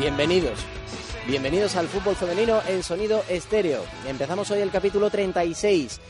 Bienvenidos. Bienvenidos al fútbol femenino en sonido estéreo. Empezamos hoy el capítulo 36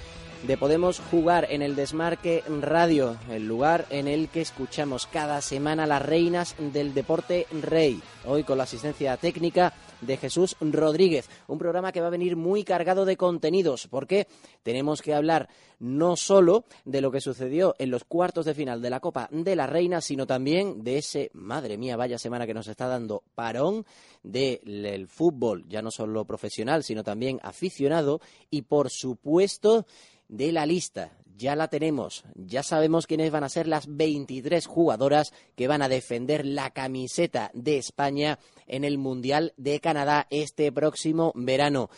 de Podemos Jugar en el Desmarque Radio, el lugar en el que escuchamos cada semana las reinas del deporte rey. Hoy con la asistencia técnica de Jesús Rodríguez. Un programa que va a venir muy cargado de contenidos, porque tenemos que hablar no solo de lo que sucedió en los cuartos de final de la Copa de la Reina, sino también de ese, madre mía, vaya semana que nos está dando parón del fútbol, ya no solo profesional, sino también aficionado, y por supuesto de la lista. Ya la tenemos, ya sabemos quiénes van a ser las 23 jugadoras que van a defender la camiseta de España en el Mundial de Canadá este próximo verano.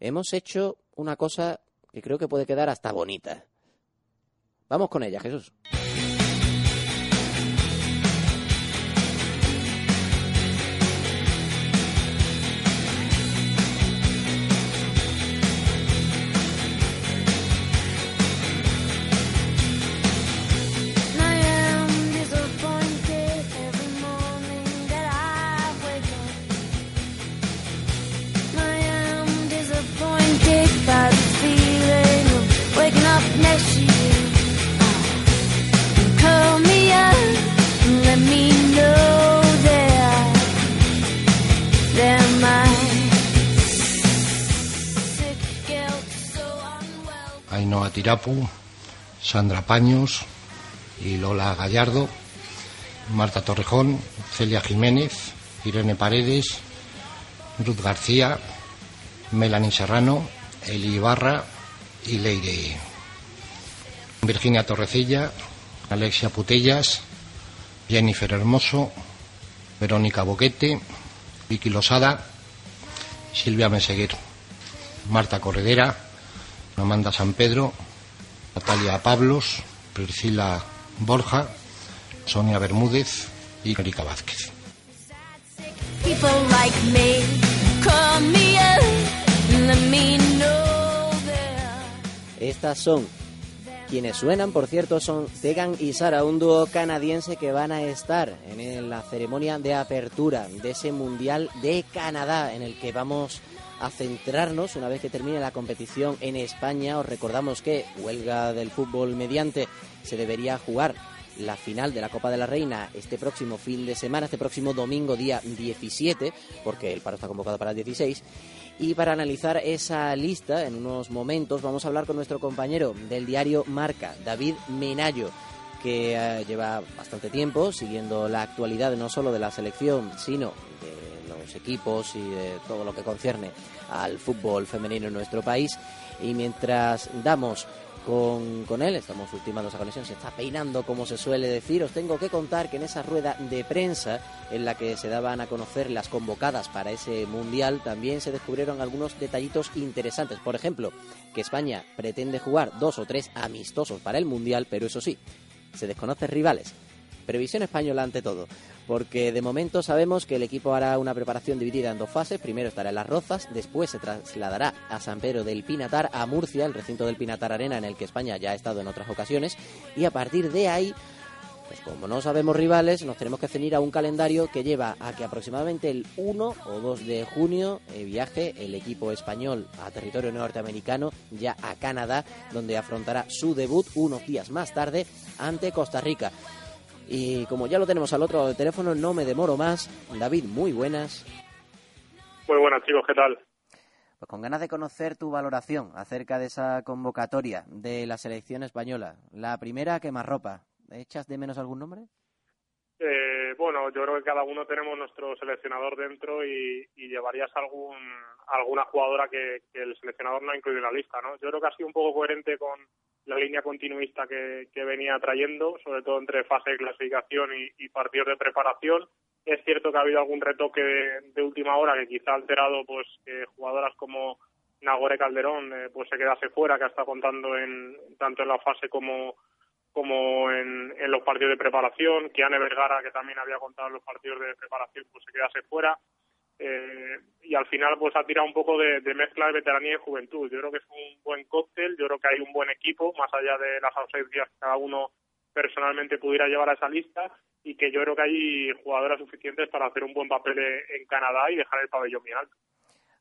Hemos hecho una cosa que creo que puede quedar hasta bonita. Vamos con ella, Jesús. Tirapu, Sandra Paños y Lola Gallardo, Marta Torrejón, Celia Jiménez, Irene Paredes, Ruth García, Melanie Serrano, Eli Ibarra y Leire. Virginia Torrecilla, Alexia Putellas, Jennifer Hermoso, Verónica Boquete, Vicky Losada, Silvia Meseguer, Marta Corredera, Amanda San Pedro, Natalia Pablos, Priscila Borja, Sonia Bermúdez y Erika Vázquez. Estas son quienes suenan, por cierto, son Tegan y Sara, un dúo canadiense que van a estar en la ceremonia de apertura de ese Mundial de Canadá, en el que vamos a centrarnos una vez que termine la competición en España. Os recordamos que huelga del fútbol mediante se debería jugar la final de la Copa de la Reina este próximo fin de semana, este próximo domingo día 17, porque el paro está convocado para el 16. Y para analizar esa lista, en unos momentos vamos a hablar con nuestro compañero del diario Marca, David Menayo, que eh, lleva bastante tiempo siguiendo la actualidad no solo de la selección, sino de los equipos y de todo lo que concierne al fútbol femenino en nuestro país. Y mientras damos con, con, él. Estamos ultimando esa conexión, se está peinando, como se suele decir. Os tengo que contar que en esa rueda de prensa en la que se daban a conocer las convocadas para ese mundial, también se descubrieron algunos detallitos interesantes. Por ejemplo, que España pretende jugar dos o tres amistosos para el mundial, pero eso sí, se desconocen rivales. Previsión española ante todo porque de momento sabemos que el equipo hará una preparación dividida en dos fases. Primero estará en Las Rozas, después se trasladará a San Pedro del Pinatar, a Murcia, el recinto del Pinatar Arena en el que España ya ha estado en otras ocasiones, y a partir de ahí pues como no sabemos rivales, nos tenemos que ceñir a un calendario que lleva a que aproximadamente el 1 o 2 de junio eh, viaje el equipo español a territorio norteamericano, ya a Canadá, donde afrontará su debut unos días más tarde ante Costa Rica. Y como ya lo tenemos al otro lado del teléfono, no me demoro más. David, muy buenas. Muy buenas, chicos, ¿qué tal? Pues con ganas de conocer tu valoración acerca de esa convocatoria de la selección española. La primera, ¿qué más ropa? ¿Echas de menos algún nombre? Eh, bueno, yo creo que cada uno tenemos nuestro seleccionador dentro y, llevarías algún, alguna jugadora que, que, el seleccionador no ha incluido en la lista, ¿no? Yo creo que ha sido un poco coherente con, la línea continuista que, venía trayendo, sobre todo entre fase de clasificación y, partidos de preparación. Es cierto que ha habido algún retoque de, última hora que quizá ha alterado pues que jugadoras como Nagore Calderón eh, pues se quedase fuera, que está contando en tanto en la fase como como en, los partidos de preparación. Kiane Vergara, que también había contado en los partidos de preparación, pues se quedase fuera. Eh, y al final pues ha tirado un poco de, mezcla de veteranía y juventud. Yo creo que es un buen cóctel, yo creo que hay un buen equipo, más allá de las ausencias que cada uno personalmente pudiera llevar a esa lista y que yo creo que hay jugadoras suficientes para hacer un buen papel en Canadá y dejar el pabellón bien alto.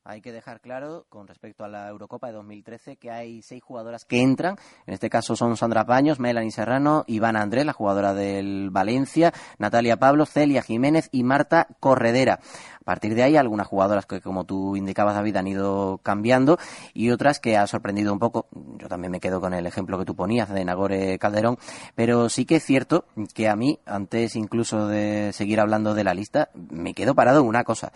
Hay que dejar claro, con respecto a la Eurocopa de 2013, que hay seis jugadoras que entran. En este caso son Sandra Paños, Melanie Serrano, Ivana Andrés, la jugadora del Valencia, Natalia Pablo, Celia Jiménez y Marta Corredera. A partir de ahí, algunas jugadoras que, como tú indicabas, David, han ido cambiando y otras que ha sorprendido un poco. Yo también me quedo con el ejemplo que tú ponías de Nagore Calderón, pero sí que es cierto que a mí, antes incluso de seguir hablando de la lista, me quedo parado en una cosa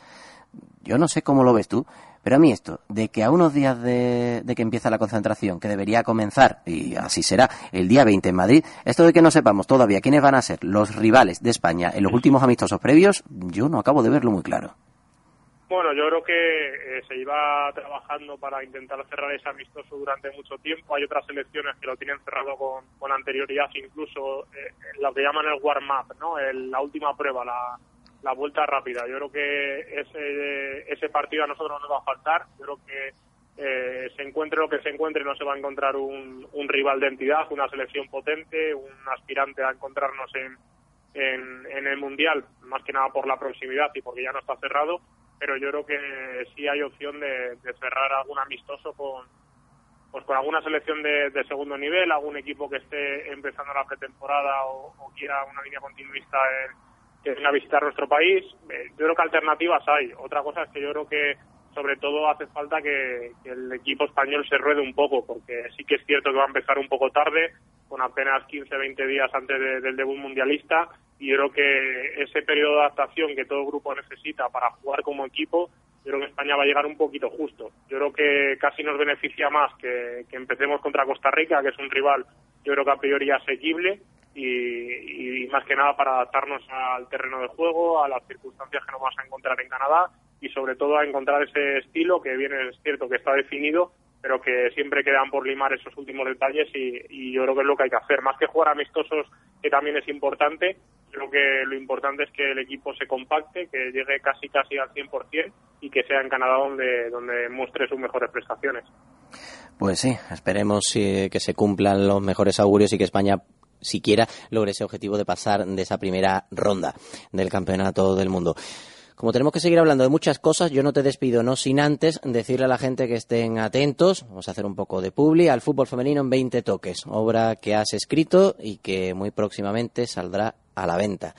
yo no sé cómo lo ves tú, pero a mí esto, de que a unos días de, que empieza la concentración, que debería comenzar, y así será, el día 20 en Madrid, esto de que no sepamos todavía quiénes van a ser los rivales de España en los últimos amistosos previos, yo no acabo de verlo muy claro. Bueno, yo creo que eh, se iba trabajando para intentar cerrar ese amistoso durante mucho tiempo. Hay otras selecciones que lo tienen cerrado con, con anterioridad, incluso eh, lo que llaman el warm-up, ¿no? la última prueba, la, la vuelta rápida. Yo creo que ese, ese partido a nosotros nos va a faltar. Yo creo que eh, se encuentre lo que se encuentre, no se va a encontrar un, rival de entidad, una selección potente, un aspirante a encontrarnos en, en, el Mundial, más que nada por la proximidad y porque ya no está cerrado, pero yo creo que sí hay opción de, cerrar algún amistoso con, pues con alguna selección de, segundo nivel, algún equipo que esté empezando la pretemporada o, o quiera una línea continuista en que venga a visitar nuestro país. Eh, yo creo que alternativas hay. Otra cosa es que yo creo que sobre todo hace falta que, el equipo español se ruede un poco, porque sí que es cierto que va a empezar un poco tarde, con apenas 15-20 días antes del debut mundialista, y yo creo que ese periodo de adaptación que todo grupo necesita para jugar como equipo, yo creo que España va a llegar un poquito justo. Yo creo que casi nos beneficia más que, que empecemos contra Costa Rica, que es un rival, yo creo que a priori asequible, y, más que nada para adaptarnos al terreno de juego, a las circunstancias que nos vamos a encontrar en Canadá y sobre todo a encontrar ese estilo que viene, es cierto que está definido, pero que siempre quedan por limar esos últimos detalles y, yo creo que es lo que hay que hacer. Más que jugar amistosos, que también es importante, creo que lo importante es que el equipo se compacte, que llegue casi casi al 100% y que sea en Canadá donde, donde muestre sus mejores prestaciones. Pues sí, esperemos eh, que se cumplan los mejores augurios y que España siquiera logre ese objetivo de pasar de esa primera ronda del campeonato del mundo. Como tenemos que seguir hablando de muchas cosas, yo no te despido, no sin antes decirle a la gente que estén atentos, vamos a hacer un poco de publi, al fútbol femenino en 20 toques, obra que has escrito y que muy próximamente saldrá a la venta.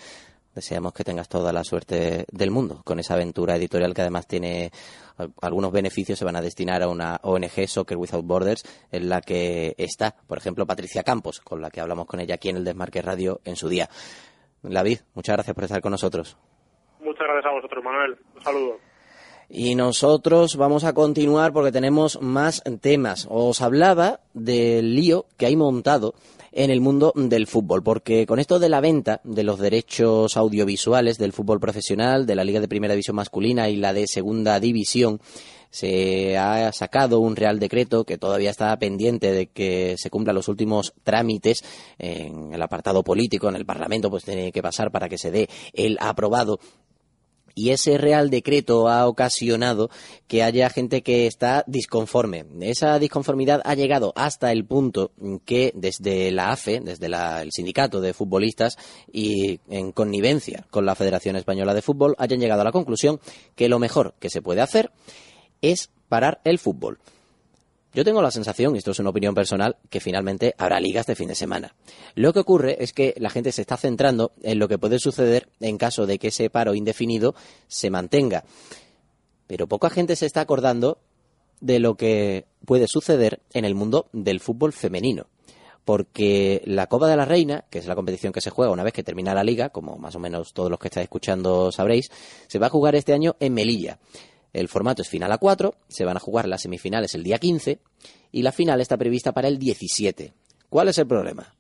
Deseamos que tengas toda la suerte del mundo con esa aventura editorial que además tiene algunos beneficios se van a destinar a una ONG Soccer Without Borders en la que está, por ejemplo, Patricia Campos, con la que hablamos con ella aquí en el Desmarque Radio en su día. David, muchas gracias por estar con nosotros. Muchas gracias a vosotros, Manuel. Un saludo. Y nosotros vamos a continuar porque tenemos más temas. Os hablaba del lío que hay montado en el mundo del fútbol, porque con esto de la venta de los derechos audiovisuales del fútbol profesional, de la Liga de Primera División masculina y la de Segunda División, se ha sacado un real decreto que todavía está pendiente de que se cumplan los últimos trámites en el apartado político, en el Parlamento, pues tiene que pasar para que se dé el aprobado y ese Real Decreto ha ocasionado que haya gente que está disconforme. Esa disconformidad ha llegado hasta el punto que desde la AFE, desde el sindicato de futbolistas y en connivencia con la Federación Española de Fútbol, hayan llegado a la conclusión que lo mejor que se puede hacer es parar el fútbol. Yo tengo la sensación, y esto es una opinión personal, que finalmente habrá ligas de fin de semana. Lo que ocurre es que la gente se está centrando en lo que puede suceder en caso de que ese paro indefinido se mantenga. Pero poca gente se está acordando de lo que puede suceder en el mundo del fútbol femenino. Porque la Copa de la Reina, que es la competición que se juega una vez que termina la liga, como más o menos todos los que estáis escuchando sabréis, se va a jugar este año en Melilla. El formato es final a cuatro, se van a jugar las semifinales el día 15 y la final está prevista para el 17. ¿Cuál es el problema?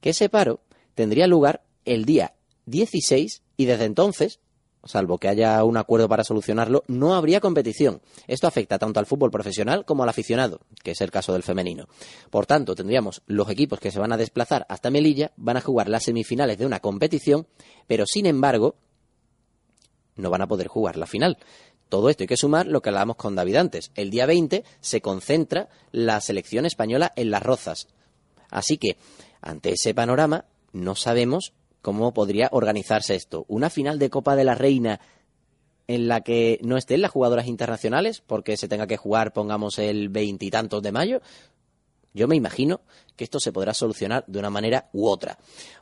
Que ese paro tendría lugar el día 16 y desde entonces salvo que haya un acuerdo para solucionarlo, no habría competición. Esto afecta tanto al fútbol profesional como al aficionado, que es el caso del femenino. Por tanto, tendríamos los equipos que se van a desplazar hasta Melilla, van a jugar las semifinales de una competición, pero sin embargo, no van a poder jugar la final. Todo esto hay que sumar lo que hablábamos con David antes. El día 20 se concentra la selección española en las Rozas. Así que, ante ese panorama, no sabemos cómo podría organizarse esto. Una final de Copa de la Reina en la que no estén las jugadoras internacionales, porque se tenga que jugar, pongamos, el veintitantos de mayo. Yo me imagino que esto se podrá solucionar de una manera u otra.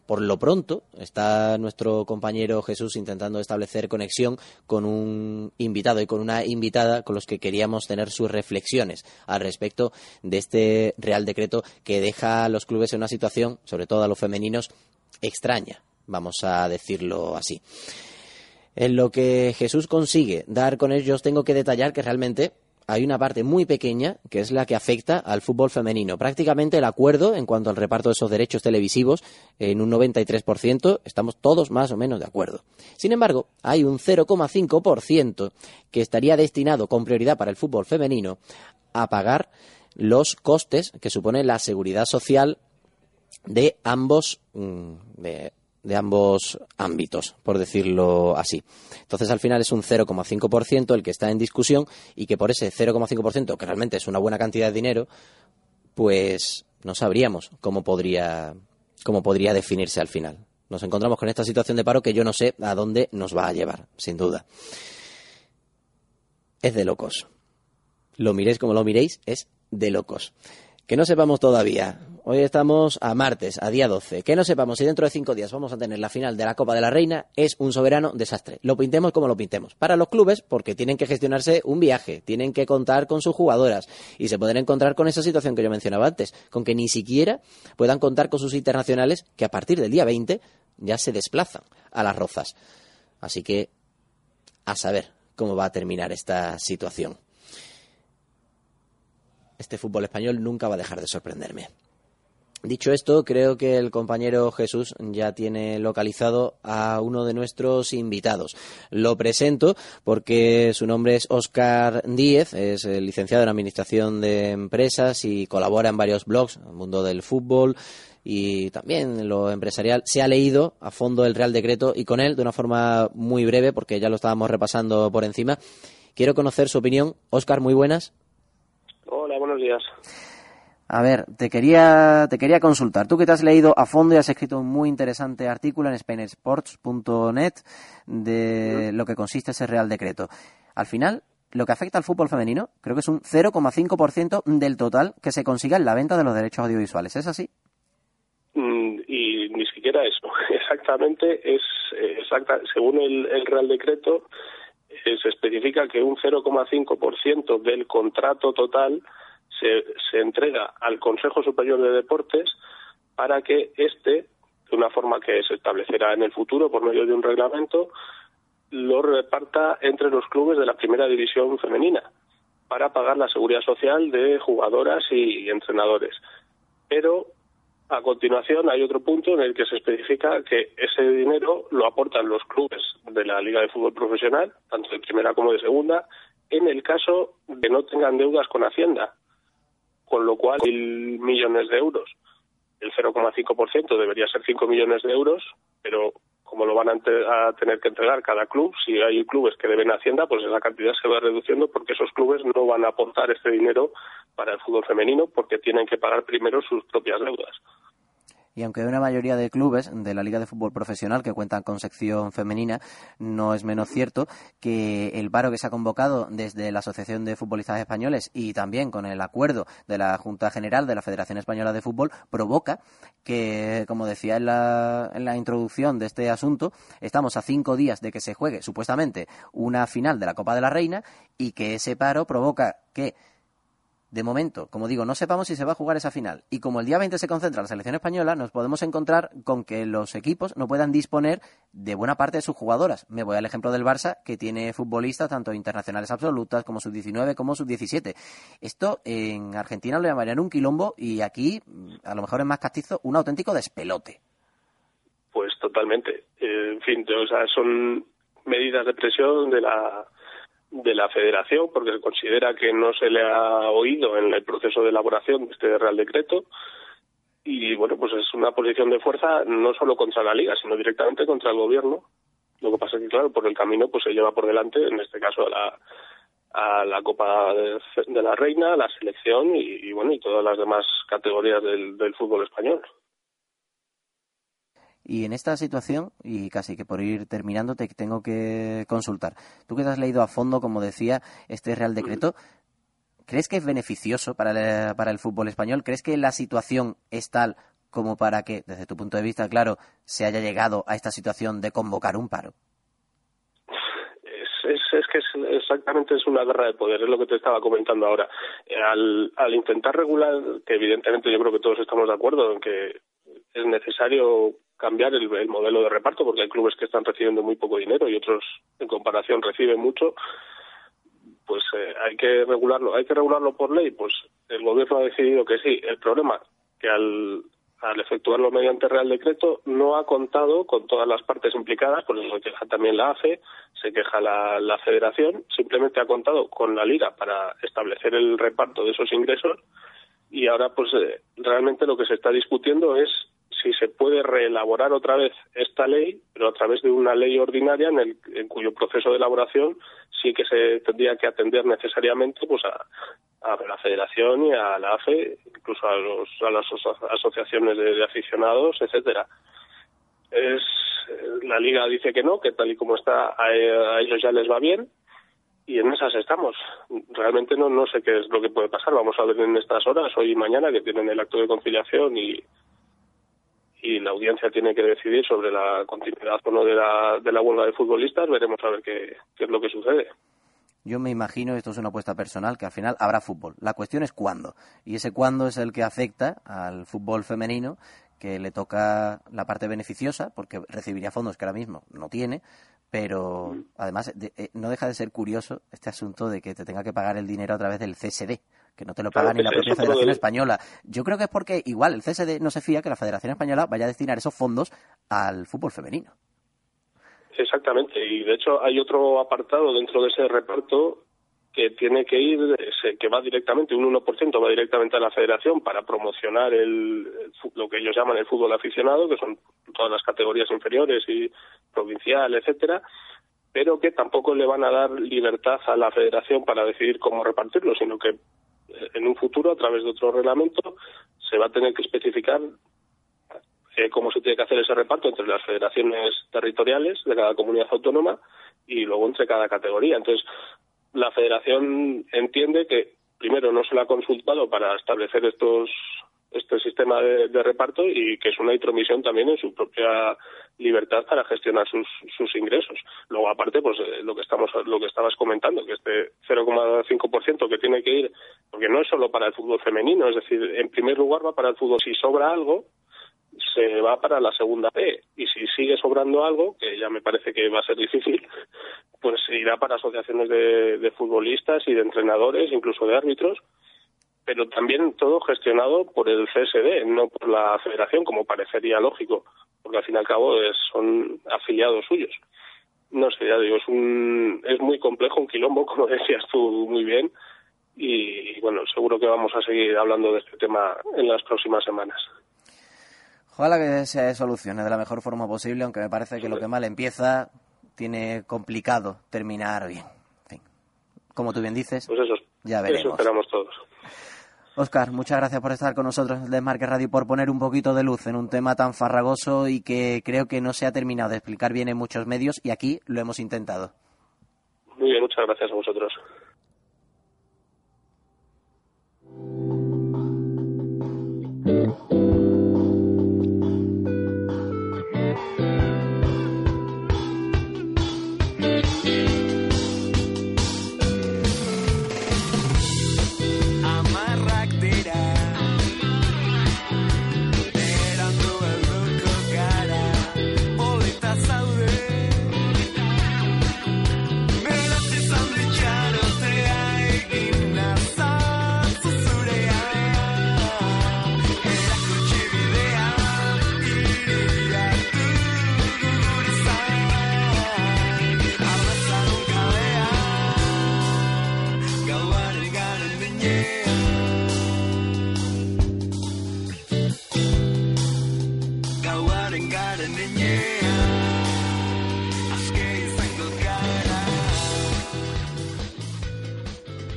Por lo pronto, está nuestro compañero Jesús intentando establecer conexión con un invitado y con una invitada con los que queríamos tener sus reflexiones al respecto de este Real Decreto que deja a los clubes en una situación, sobre todo a los femeninos, extraña vamos a decirlo así. En lo que Jesús consigue dar con ellos, tengo que detallar que realmente hay una parte muy pequeña que es la que afecta al fútbol femenino. Prácticamente el acuerdo en cuanto al reparto de esos derechos televisivos, en un 93%, estamos todos más o menos de acuerdo. Sin embargo, hay un 0,5% que estaría destinado con prioridad para el fútbol femenino a pagar los costes que supone la seguridad social de ambos, mm, de ambos ámbitos, por decirlo así. Entonces, al final es un 0,5% el que está en discusión y que por ese 0,5%, que realmente es una buena cantidad de dinero, pues no sabríamos cómo podría, cómo podría definirse al final. Nos encontramos con esta situación de paro que yo no sé a dónde nos va a llevar, sin duda. Es de locos. Lo miréis como lo miréis, es de locos. Que no sepamos todavía. Hoy estamos a martes, a día 12. Que no sepamos si dentro de cinco días vamos a tener la final de la Copa de la Reina es un soberano desastre. Lo pintemos como lo pintemos. Para los clubes, porque tienen que gestionarse un viaje, tienen que contar con sus jugadoras y se pueden encontrar con esa situación que yo mencionaba antes, con que ni siquiera puedan contar con sus internacionales que a partir del día 20 ya se desplazan a las rozas. Así que a saber cómo va a terminar esta situación este fútbol español nunca va a dejar de sorprenderme. Dicho esto, creo que el compañero Jesús ya tiene localizado a uno de nuestros invitados. Lo presento porque su nombre es Óscar Díez, es licenciado en Administración de Empresas y colabora en varios blogs, el mundo del fútbol y también lo empresarial. Se ha leído a fondo el Real Decreto y con él, de una forma muy breve, porque ya lo estábamos repasando por encima, quiero conocer su opinión. Óscar, muy buenas. Hola, buenos días. A ver, te quería, te quería consultar. Tú que te has leído a fondo y has escrito un muy interesante artículo en SpainSports.net de lo que consiste ese Real Decreto. Al final, lo que afecta al fútbol femenino, creo que es un 0,5% del total que se consiga en la venta de los derechos audiovisuales. ¿Es así? Mm, y ni siquiera eso. Exactamente, es eh, exacta, según el Real Decreto, se especifica que un 0,5% del contrato total se, se entrega al Consejo Superior de Deportes para que éste, de una forma que se establecerá en el futuro por medio de un reglamento, lo reparta entre los clubes de la primera división femenina para pagar la seguridad social de jugadoras y entrenadores. Pero a continuación hay otro punto en el que se especifica que ese dinero lo aportan los clubes de la Liga de Fútbol Profesional, tanto de primera como de segunda, en el caso de no tengan deudas con Hacienda, con lo cual mil millones de euros. El 0,5% debería ser 5 millones de euros, pero como lo van a, tener que entregar cada club, si hay clubes que deben Hacienda, pues esa cantidad se va reduciendo porque esos clubes no van a aportar este dinero para el fútbol femenino porque tienen que pagar primero sus propias deudas y aunque hay una mayoría de clubes de la Liga de Fútbol Profesional que cuentan con sección femenina, no es menos cierto que el paro que se ha convocado desde la Asociación de Futbolistas Españoles y también con el acuerdo de la Junta General de la Federación Española de Fútbol provoca que, como decía en la, en la introducción de este asunto, estamos a cinco días de que se juegue supuestamente una final de la Copa de la Reina y que ese paro provoca que de momento, como digo, no sepamos si se va a jugar esa final. Y como el día 20 se concentra la selección española, nos podemos encontrar con que los equipos no puedan disponer de buena parte de sus jugadoras. Me voy al ejemplo del Barça, que tiene futbolistas tanto internacionales absolutas como sub-19 como sub-17. Esto en Argentina lo llamarían un quilombo y aquí, a lo mejor es más castizo, un auténtico despelote. Pues totalmente. Eh, en fin, o sea, son medidas de presión de la de la Federación porque se considera que no se le ha oído en el proceso de elaboración de este Real Decreto y bueno pues es una posición de fuerza no solo contra la Liga sino directamente contra el Gobierno lo que pasa es que claro por el camino pues se lleva por delante en este caso a la a la Copa de, la Reina, la selección y, bueno y todas las demás categorías del fútbol español. Y en esta situación, y casi que por ir terminando, te tengo que consultar. Tú que te has leído a fondo, como decía, este Real Decreto, ¿crees que es beneficioso para el, para el fútbol español? ¿Crees que la situación es tal como para que, desde tu punto de vista, claro, se haya llegado a esta situación de convocar un paro? Es, que es, exactamente es una guerra de poder, es lo que te estaba comentando ahora. Al, al intentar regular, que evidentemente yo creo que todos estamos de acuerdo en que es necesario cambiar el, modelo de reparto porque hay clubes que están recibiendo muy poco dinero y otros en comparación reciben mucho pues eh, hay que regularlo. Hay que regularlo por ley pues el gobierno ha decidido que sí. El problema que al efectuarlo mediante Real Decreto no ha contado con todas las partes implicadas, por eso se queja también la AFE, se queja la, la Federación, simplemente ha contado con la Liga para establecer el reparto de esos ingresos y ahora pues eh, realmente lo que se está discutiendo es si se puede reelaborar otra vez esta ley, pero a través de una ley ordinaria en, el, en cuyo proceso de elaboración sí que se tendría que atender necesariamente pues a, la Federación y a la AFE, incluso a, los, a las asociaciones de, aficionados, etcétera. Es la Liga dice que no, que tal y como está a, a ellos ya les va bien, y en esas estamos. Realmente no, no sé qué es lo que puede pasar. Vamos a ver en estas horas, hoy y mañana, que tienen el acto de conciliación y, y la audiencia tiene que decidir sobre la continuidad o no de la, de la huelga de futbolistas, veremos a ver qué, qué es lo que sucede. Yo me imagino, esto es una apuesta personal, que al final habrá fútbol. La cuestión es cuándo. Y ese cuándo es el que afecta al fútbol femenino, que le toca la parte beneficiosa, porque recibiría fondos que ahora mismo no tiene, pero mm. además eh, no deja de ser curioso este asunto de que te tenga que pagar el dinero a través del CSD, que no te lo paga ni la propia Federación Española. Yo creo que es porque igual el CSD no se fía que la Federación Española vaya a destinar esos fondos al fútbol femenino. Exactamente, y de hecho hay otro apartado dentro de ese reparto que tiene que ir, que va directamente, un 1% va directamente a la federación para promocionar el, lo que ellos llaman el fútbol aficionado, que son todas las categorías inferiores y provincial, etcétera, pero que tampoco le van a dar libertad a la federación para decidir cómo repartirlo, sino que en un futuro, a través de otro reglamento, se va a tener que especificar eh, cómo se tiene que hacer ese reparto entre las federaciones territoriales de cada comunidad autónoma y luego entre cada categoría. Entonces, la federación entiende que, primero, no se le ha consultado para establecer estos este sistema de, reparto y que es una intromisión también en su propia libertad para gestionar sus, sus ingresos. Luego, aparte, pues eh, lo que estamos lo que estabas comentando, que este 0,5% que tiene que ir, porque no es solo para el fútbol femenino, es decir, en primer lugar va para el fútbol. Si sobra algo, se va para la segunda B y si sigue sobrando algo, que ya me parece que va a ser difícil, pues irá para asociaciones de futbolistas y de entrenadores, incluso de árbitros, pero también todo gestionado por el CSD, no por la federación, como parecería lógico, porque al fin y al cabo son afiliados suyos. No sé, ya digo, es, un, es muy complejo, un quilombo, como decías tú muy bien, y bueno, seguro que vamos a seguir hablando de este tema en las próximas semanas. Ojalá que se solucione de la mejor forma posible, aunque me parece que lo que mal empieza tiene complicado terminar bien. En fin, como tú bien dices, pues eso, ya veremos. Eso esperamos todos. Oscar, muchas gracias por estar con nosotros en Desmarque Radio y por poner un poquito de luz en un tema tan farragoso y que creo que no se ha terminado de explicar bien en muchos medios y aquí lo hemos intentado. Muy bien, muchas gracias a vosotros.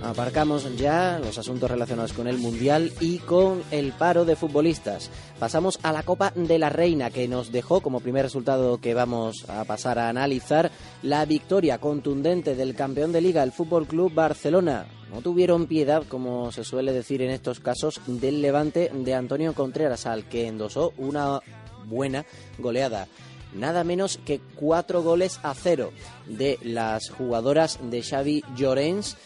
Aparcamos ya los asuntos relacionados con el Mundial y con el paro de futbolistas. Pasamos a la Copa de la Reina, que nos dejó como primer resultado que vamos a pasar a analizar la victoria contundente del campeón de liga, el Fútbol Club Barcelona. No tuvieron piedad, como se suele decir en estos casos, del levante de Antonio Contreras, al que endosó una buena goleada nada menos que cuatro goles a cero de las jugadoras de Xavi Llorens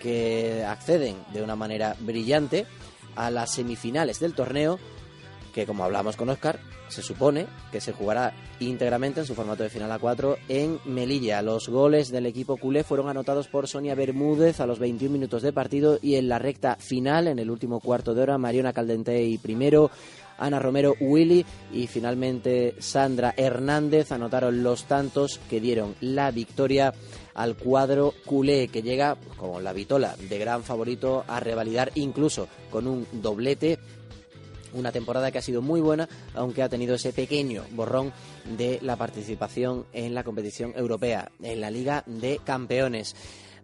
que acceden de una manera brillante a las semifinales del torneo, que como hablamos con Oscar, se supone que se jugará íntegramente en su formato de final a 4 en Melilla. Los goles del equipo culé fueron anotados por Sonia Bermúdez a los 21 minutos de partido y en la recta final, en el último cuarto de hora, Mariona Caldentey primero, Ana Romero Willy y finalmente Sandra Hernández anotaron los tantos que dieron la victoria al cuadro culé, que llega con la vitola de gran favorito a revalidar incluso con un doblete una temporada que ha sido muy buena, aunque ha tenido ese pequeño borrón de la participación en la competición europea, en la Liga de Campeones.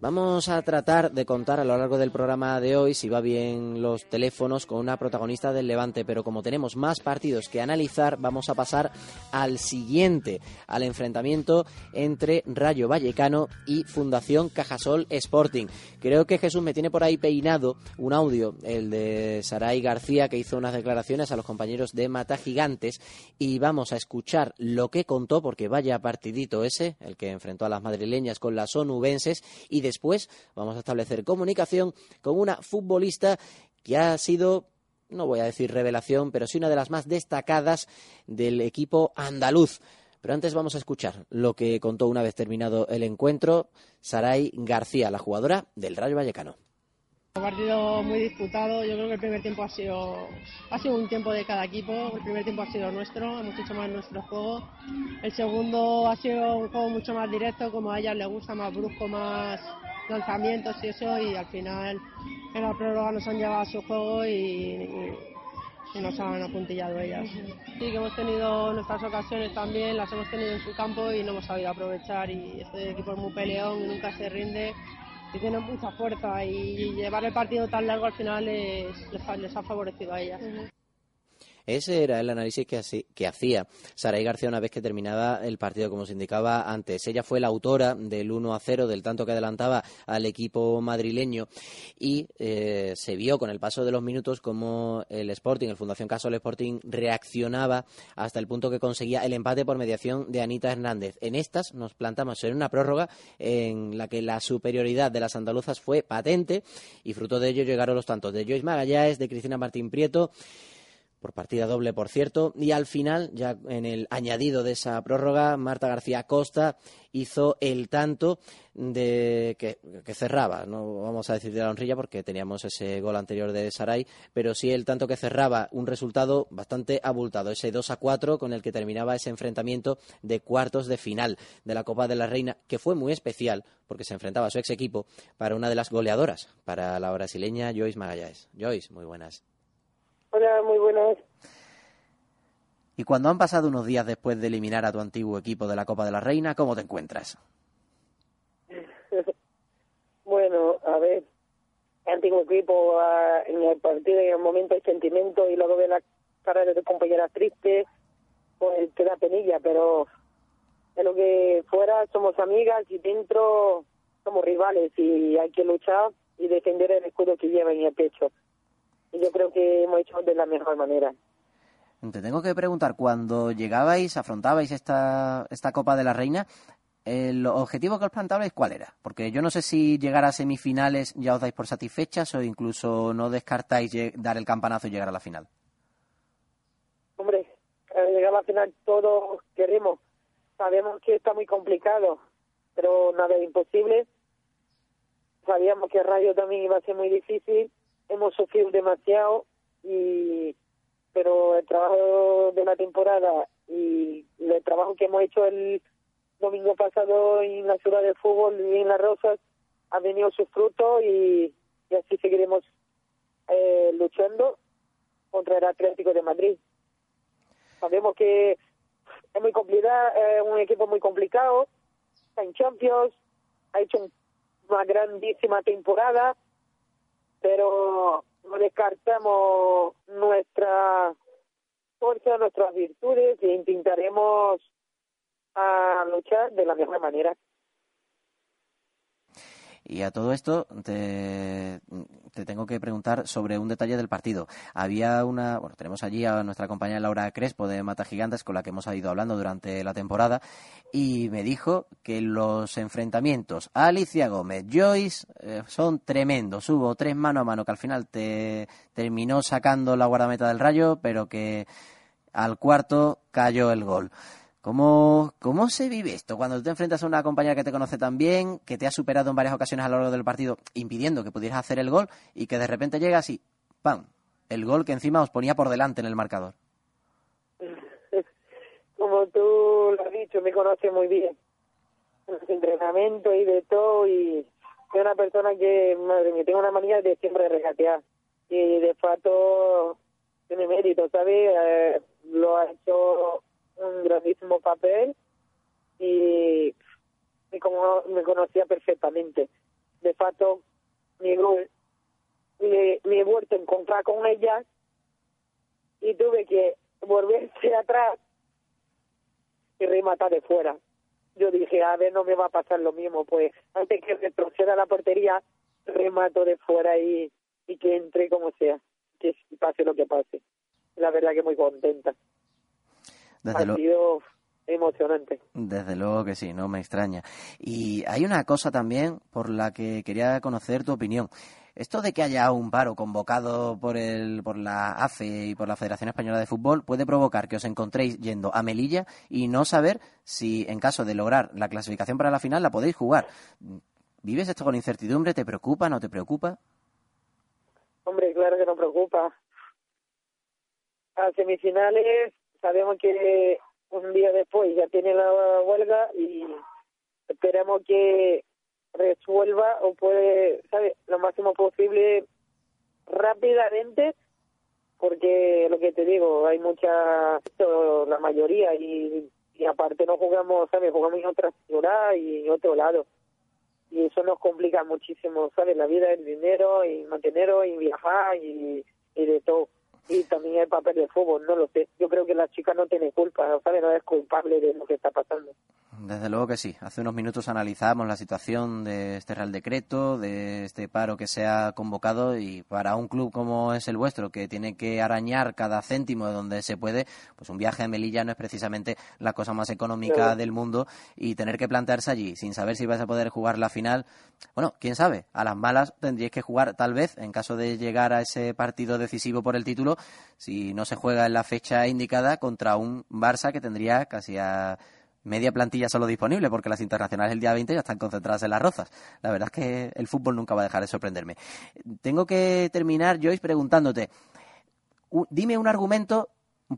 Vamos a tratar de contar a lo largo del programa de hoy, si va bien los teléfonos, con una protagonista del Levante, pero como tenemos más partidos que analizar, vamos a pasar al siguiente, al enfrentamiento entre Rayo Vallecano y Fundación Cajasol Sporting. Creo que Jesús me tiene por ahí peinado un audio, el de Saray García, que hizo unas declaraciones a los compañeros de Mata Gigantes, y vamos a escuchar lo que contó, porque vaya partidito ese, el que enfrentó a las madrileñas con las onubenses, y de después vamos a establecer comunicación con una futbolista que ha sido no voy a decir revelación, pero sí una de las más destacadas del equipo andaluz. Pero antes vamos a escuchar lo que contó una vez terminado el encuentro Saray García, la jugadora del Rayo Vallecano. Un partido muy disputado, yo creo que el primer tiempo ha sido, ha sido un tiempo de cada equipo, el primer tiempo ha sido nuestro, hemos hecho más nuestro juego, el segundo ha sido un juego mucho más directo, como a ellas les gusta, más brusco, más lanzamientos y eso, y al final en la prórroga nos han llevado a su juego y, nos han apuntillado ellas. Sí, que hemos tenido nuestras ocasiones también, las hemos tenido en su campo y no hemos sabido aprovechar y este equipo es muy peleón y nunca se rinde que tienen mucha fuerza y llevar el partido tan largo al final les, les, ha favorecido a ellas. Ese era el análisis que, hacía Saray García una vez que terminaba el partido, como se indicaba antes. Ella fue la autora del 1 a 0, del tanto que adelantaba al equipo madrileño y eh, se vio con el paso de los minutos como el Sporting, el Fundación Casol Sporting, reaccionaba hasta el punto que conseguía el empate por mediación de Anita Hernández. En estas nos plantamos en una prórroga en la que la superioridad de las andaluzas fue patente y fruto de ello llegaron los tantos de Joyce Magallanes, de Cristina Martín Prieto por partida doble, por cierto, y al final, ya en el añadido de esa prórroga, Marta García Costa hizo el tanto de que, cerraba, no vamos a decir de la honrilla porque teníamos ese gol anterior de Saray, pero sí el tanto que cerraba un resultado bastante abultado, ese 2 a 4 con el que terminaba ese enfrentamiento de cuartos de final de la Copa de la Reina, que fue muy especial porque se enfrentaba a su ex equipo para una de las goleadoras, para la brasileña Joyce Magallanes. Joyce, muy buenas. Hola, muy buenas. Y cuando han pasado unos días después de eliminar a tu antiguo equipo de la Copa de la Reina, ¿cómo te encuentras? bueno, a ver, antiguo equipo, ah, en el partido, en el momento hay sentimiento y luego ve la cara de tu compañera triste, pues te da penilla, pero de lo que fuera somos amigas y dentro somos rivales y hay que luchar y defender el escudo que lleva en el pecho y yo creo que hemos hecho de la mejor manera. Te tengo que preguntar, cuando llegabais, afrontabais esta, esta Copa de la Reina, ¿el objetivo que os plantabais cuál era? Porque yo no sé si llegar a semifinales ya os dais por satisfechas o incluso no descartáis dar el campanazo y llegar a la final. Hombre, llegar a la final todos queremos. Sabemos que está muy complicado, pero nada es imposible. Sabíamos que Rayo también iba a ser muy difícil hemos sufrido demasiado y pero el trabajo de la temporada y el trabajo que hemos hecho el domingo pasado en la ciudad de fútbol y en las Rosas ha venido sus frutos y, así seguiremos contra el Atlético de Madrid. Sabemos que es muy complicado, es un equipo muy complicado, está en Champions, ha hecho una grandísima temporada, pero no descartamos nuestra fuerza, nuestras virtudes e intentaremos a luchar de la misma manera. Y a todo esto te, tengo que preguntar sobre un detalle del partido. Había una, bueno, tenemos allí a nuestra compañera Laura Crespo de Mata Gigantes con la que hemos ido hablando durante la temporada y me dijo que los enfrentamientos Alicia Gómez, Joyce eh, son tremendos. Hubo tres mano a mano que al final te terminó sacando la guardameta del rayo, pero que al cuarto cayó el gol. ¿Cómo, ¿Cómo se vive esto cuando te enfrentas a una compañera que te conoce tan bien, que te ha superado en varias ocasiones a lo largo del partido, impidiendo que pudieras hacer el gol y que de repente llegas y ¡pam! El gol que encima os ponía por delante en el marcador. Como tú lo has dicho, me conoce muy bien. Los entrenamientos y de todo y soy una persona que, madre mía, tengo una manía de siempre regatear y de facto tiene mérito, ¿sabes? Eh, lo ha hecho un grandísimo papel y, como me conocía perfectamente. De facto, mi gol, me, he vuelto a encontrar con ella y tuve que volverse atrás y rematar de fuera. Yo dije, a ver, no me va a pasar lo mismo, pues antes que retroceda la portería, remato de fuera y, y que entre como sea, que pase lo que pase. La verdad que muy contenta. Desde ha sido emocionante. Desde luego que sí, no me extraña. Y hay una cosa también por la que quería conocer tu opinión. Esto de que haya un paro convocado por, el, por la AFE y por la Federación Española de Fútbol puede provocar que os encontréis yendo a Melilla y no saber si, en caso de lograr la clasificación para la final, la podéis jugar. ¿Vives esto con incertidumbre? ¿Te preocupa? ¿No te preocupa? Hombre, claro que no preocupa. A semifinales sabemos que un día después ya tiene la huelga y esperamos que resuelva o puede, ¿sabes? Lo máximo posible rápidamente porque lo que te digo, hay mucha, la mayoría y, y aparte no jugamos, ¿sabes? Jugamos en otra ciudad y en otro lado. Y eso nos complica muchísimo, ¿sabes? La vida, el dinero y mantenerlo y viajar y, y de todo y también el papel de fútbol, no lo sé. Yo creo que la chica no tiene culpa, ¿sabes? No es culpable de lo que está pasando. Desde luego que sí. Hace unos minutos analizamos la situación de este Real Decreto, de este paro que se ha convocado y para un club como es el vuestro, que tiene que arañar cada céntimo de donde se puede, pues un viaje a Melilla no es precisamente la cosa más económica del mundo y tener que plantearse allí sin saber si vais a poder jugar la final, bueno, quién sabe, a las malas tendríais que jugar tal vez en caso de llegar a ese partido decisivo por el título, si no se juega en la fecha indicada contra un Barça que tendría casi a media plantilla solo disponible porque las internacionales el día 20 ya están concentradas en las rozas. La verdad es que el fútbol nunca va a dejar de sorprenderme. Tengo que terminar, Joyce, preguntándote, dime un argumento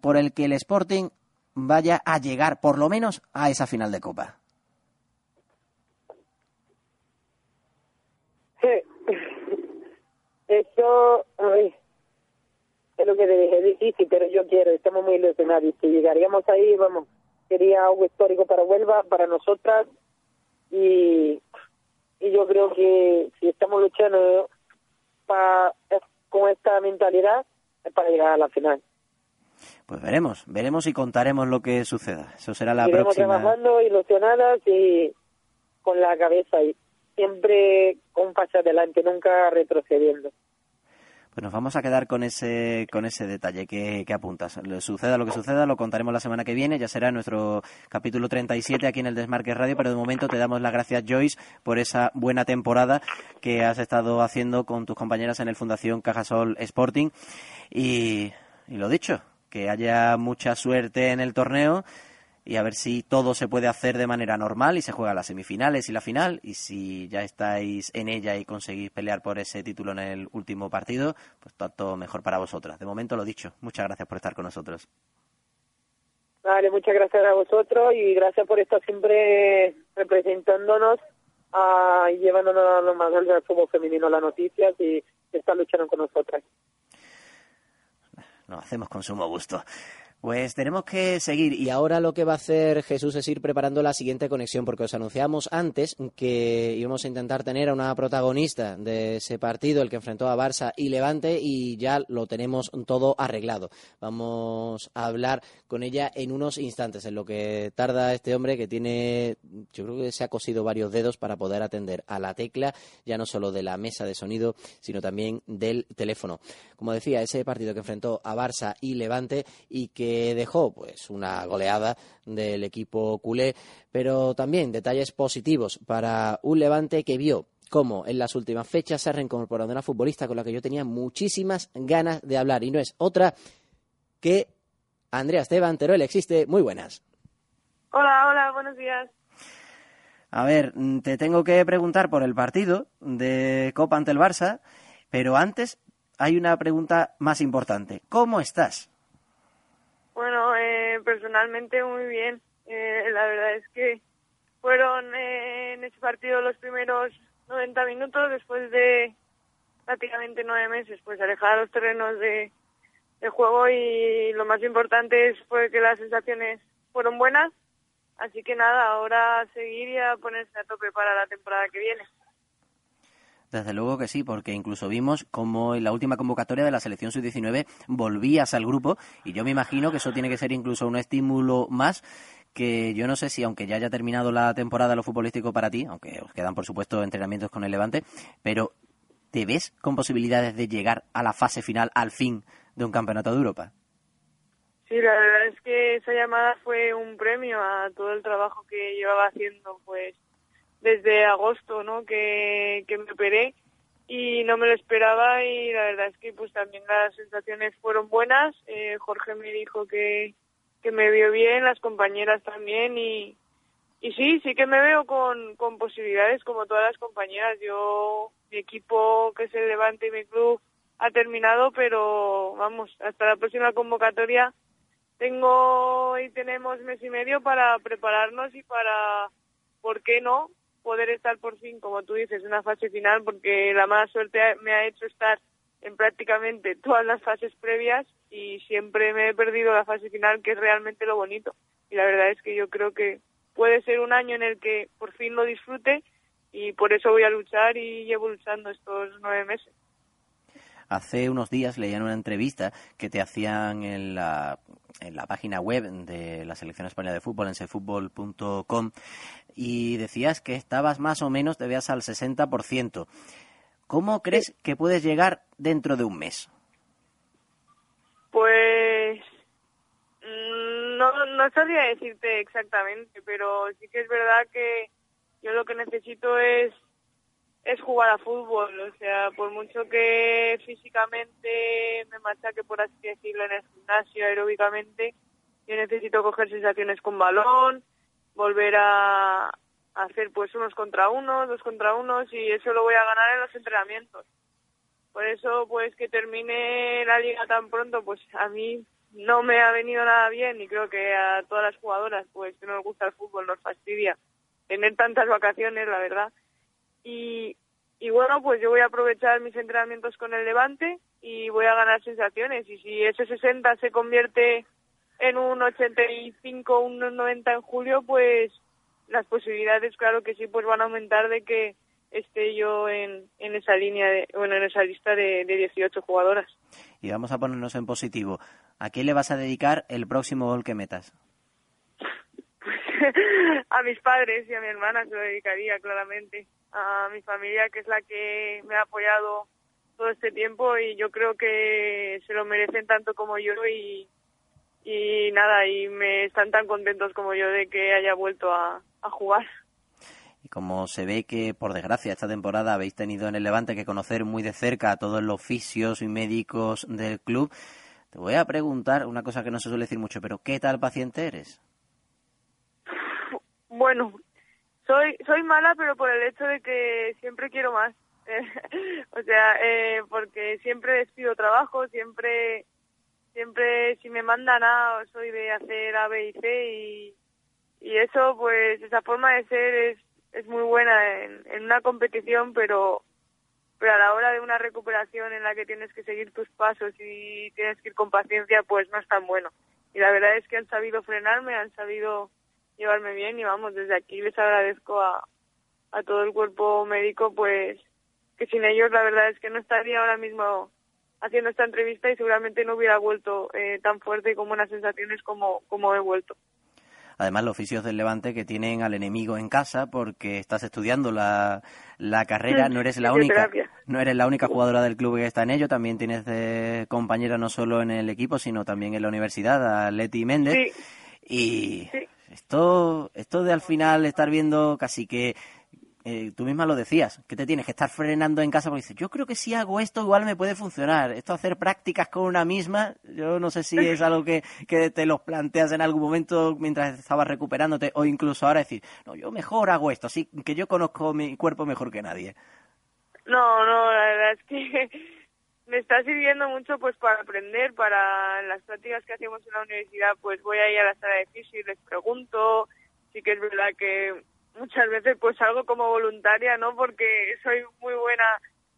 por el que el Sporting vaya a llegar por lo menos a esa final de Copa. Eso es lo que te dije, difícil, pero yo quiero, estamos muy ilusionados. Si llegaríamos ahí, vamos, sería algo histórico para Huelva, para nosotras, y, y yo creo que si estamos luchando con esta mentalidad, es para llegar a la final. Pues veremos, veremos y contaremos lo que suceda. Eso será la Iremos próxima. trabajando ilusionadas y con la cabeza ahí, siempre con paso adelante, nunca retrocediendo. Pues nos vamos a quedar con ese, con ese detalle que, que apuntas. Suceda lo que suceda, lo contaremos la semana que viene, ya será nuestro capítulo 37 aquí en el Desmarque Radio, pero de momento te damos las gracias, Joyce, por esa buena temporada que has estado haciendo con tus compañeras en el Fundación Cajasol Sporting. Y, y lo dicho, que haya mucha suerte en el torneo y a ver si todo se puede hacer de manera normal y se juega las semifinales y la final y si ya estáis en ella y conseguís pelear por ese título en el último partido, pues todo mejor para vosotras. De momento lo dicho, muchas gracias por estar con nosotros. Vale, muchas gracias a vosotros y gracias por estar siempre representándonos ah, y llevándonos a lo más del fútbol femenino las noticias y estar luchando con nosotras. lo hacemos con sumo gusto. Pues tenemos que seguir. Y ahora lo que va a hacer Jesús es ir preparando la siguiente conexión, porque os anunciamos antes que íbamos a intentar tener a una protagonista de ese partido, el que enfrentó a Barça y Levante, y ya lo tenemos todo arreglado. Vamos a hablar con ella en unos instantes, en lo que tarda este hombre que tiene, yo creo que se ha cosido varios dedos para poder atender a la tecla, ya no solo de la mesa de sonido, sino también del teléfono. Como decía, ese partido que enfrentó a Barça y Levante y que dejó pues una goleada del equipo culé, pero también detalles positivos para un Levante que vio cómo en las últimas fechas se ha reincorporado una futbolista con la que yo tenía muchísimas ganas de hablar y no es otra que Andrea Esteban Teruel existe. Muy buenas. Hola, hola, buenos días. A ver, te tengo que preguntar por el partido de Copa ante el Barça, pero antes hay una pregunta más importante. ¿Cómo estás? Bueno, eh, personalmente muy bien. Eh, la verdad es que fueron eh, en ese partido los primeros 90 minutos después de prácticamente nueve meses, pues alejar los terrenos de, juego y lo más importante fue que las sensaciones fueron buenas. Así que nada, ahora seguir y a ponerse a tope para la temporada que viene. Desde luego que sí, porque incluso vimos como en la última convocatoria de la selección sub-19 volvías al grupo y yo me imagino que eso tiene que ser incluso un estímulo más que yo no sé si aunque ya haya terminado la temporada lo futbolístico para ti, aunque os quedan por supuesto entrenamientos con el Levante, pero ¿te ves con posibilidades de llegar a la fase final al fin de un campeonato de Europa? Sí, la verdad es que esa llamada fue un premio a todo el trabajo que llevaba haciendo pues desde agosto, ¿no? Que, me operé y no me lo esperaba y la verdad es que pues también las sensaciones fueron buenas. Eh, Jorge me dijo que, que me vio bien, las compañeras también y, y sí, sí que me veo con, con posibilidades como todas las compañeras. Yo, mi equipo que se Levante y mi club ha terminado, pero vamos, hasta la próxima convocatoria tengo y tenemos mes y medio para prepararnos y para, ¿por qué no?, poder estar por fin, como tú dices, en una fase final, porque la mala suerte me ha hecho estar en prácticamente todas las fases previas y siempre me he perdido la fase final, que es realmente lo bonito. Y la verdad es que yo creo que puede ser un año en el que por fin lo disfrute y por eso voy a luchar y llevo luchando estos nueve meses. Hace unos días leía en una entrevista que te hacían en la, en la página web de la Selección Española de Fútbol, en sefutbol.com, y decías que estabas más o menos, te veas al 60%. ¿Cómo crees que puedes llegar dentro de un mes? Pues mm, no, no sabría decirte exactamente, pero sí que es verdad que yo lo que necesito es es jugar a fútbol, o sea, por mucho que físicamente me machaque, por así decirlo, en el gimnasio aeróbicamente, yo necesito coger sensaciones con balón, volver a, hacer pues unos contra unos, dos contra unos y eso lo voy a ganar en los entrenamientos. Por eso pues que termine la liga tan pronto pues a mí no me ha venido nada bien y creo que a todas las jugadoras pues que no nos gusta el fútbol nos fastidia tener tantas vacaciones, la verdad. Y, y bueno, pues yo voy a aprovechar mis entrenamientos con el Levante y voy a ganar sensaciones. Y si ese 60 se convierte en un 85, un 90 en julio, pues las posibilidades, claro que sí, pues van a aumentar de que esté yo en, en esa línea, de, bueno, en esa lista de, de 18 jugadoras. Y vamos a ponernos en positivo. ¿A quién le vas a dedicar el próximo gol que metas? a mis padres y a mi hermana se lo dedicaría, claramente. A mi familia, que es la que me ha apoyado todo este tiempo y yo creo que se lo merecen tanto como yo y, y nada, y me están tan contentos como yo de que haya vuelto a, a jugar. Y como se ve que, por desgracia, esta temporada habéis tenido en el Levante que conocer muy de cerca a todos los fisios y médicos del club, te voy a preguntar una cosa que no se suele decir mucho, pero ¿qué tal paciente eres? Bueno, soy soy mala, pero por el hecho de que siempre quiero más. o sea, eh, porque siempre despido trabajo, siempre siempre si me mandan a soy de hacer A, B y C y, y eso pues esa forma de ser es, es muy buena en, en una competición pero pero a la hora de una recuperación en la que tienes que seguir tus pasos y tienes que ir con paciencia, pues no es tan bueno. Y la verdad es que han sabido frenarme, han sabido llevarme bien y vamos, desde aquí les agradezco a, a todo el cuerpo médico, pues que sin ellos la verdad es que no estaría ahora mismo haciendo esta entrevista y seguramente no hubiera vuelto eh, tan fuerte y con buenas sensaciones como, como he vuelto. Además, los oficios del Levante que tienen al enemigo en casa porque estás estudiando la, la carrera, no eres la única, no eres la única jugadora del club que está en ello, también tienes de compañera no solo en el equipo, sino también en la universidad, a Leti Méndez. Y esto, esto de al final estar viendo casi que eh, tú misma lo decías, que te tienes que estar frenando en casa porque dices, yo creo que si hago esto igual me puede funcionar. Esto hacer prácticas con una misma, yo no sé si es algo que, que te los planteas en algún momento mientras estabas recuperándote o incluso ahora decir, no, yo mejor hago esto, así que yo conozco mi cuerpo mejor que nadie. No, no, la verdad es que me está sirviendo mucho pues para aprender, para las prácticas que hacemos en la universidad, pues voy a ir a la sala de fisio y les pregunto, sí que es verdad que muchas veces pues algo como voluntaria, ¿no? Porque soy muy buena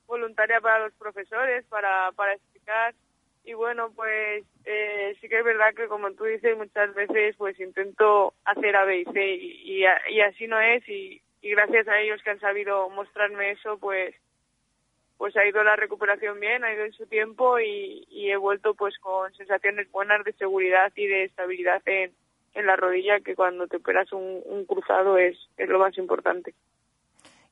voluntaria para los profesores, para, para explicar. Y bueno, pues eh, sí que es verdad que como tú dices, muchas veces pues intento hacer A, y y, y, así no es y, y gracias a ellos que han sabido mostrarme eso, pues pues ha ido la recuperación bien, ha ido en su tiempo y, he vuelto pues con sensaciones buenas de seguridad y de estabilidad en, en la rodilla, que cuando te operas un, cruzado es, es lo más importante.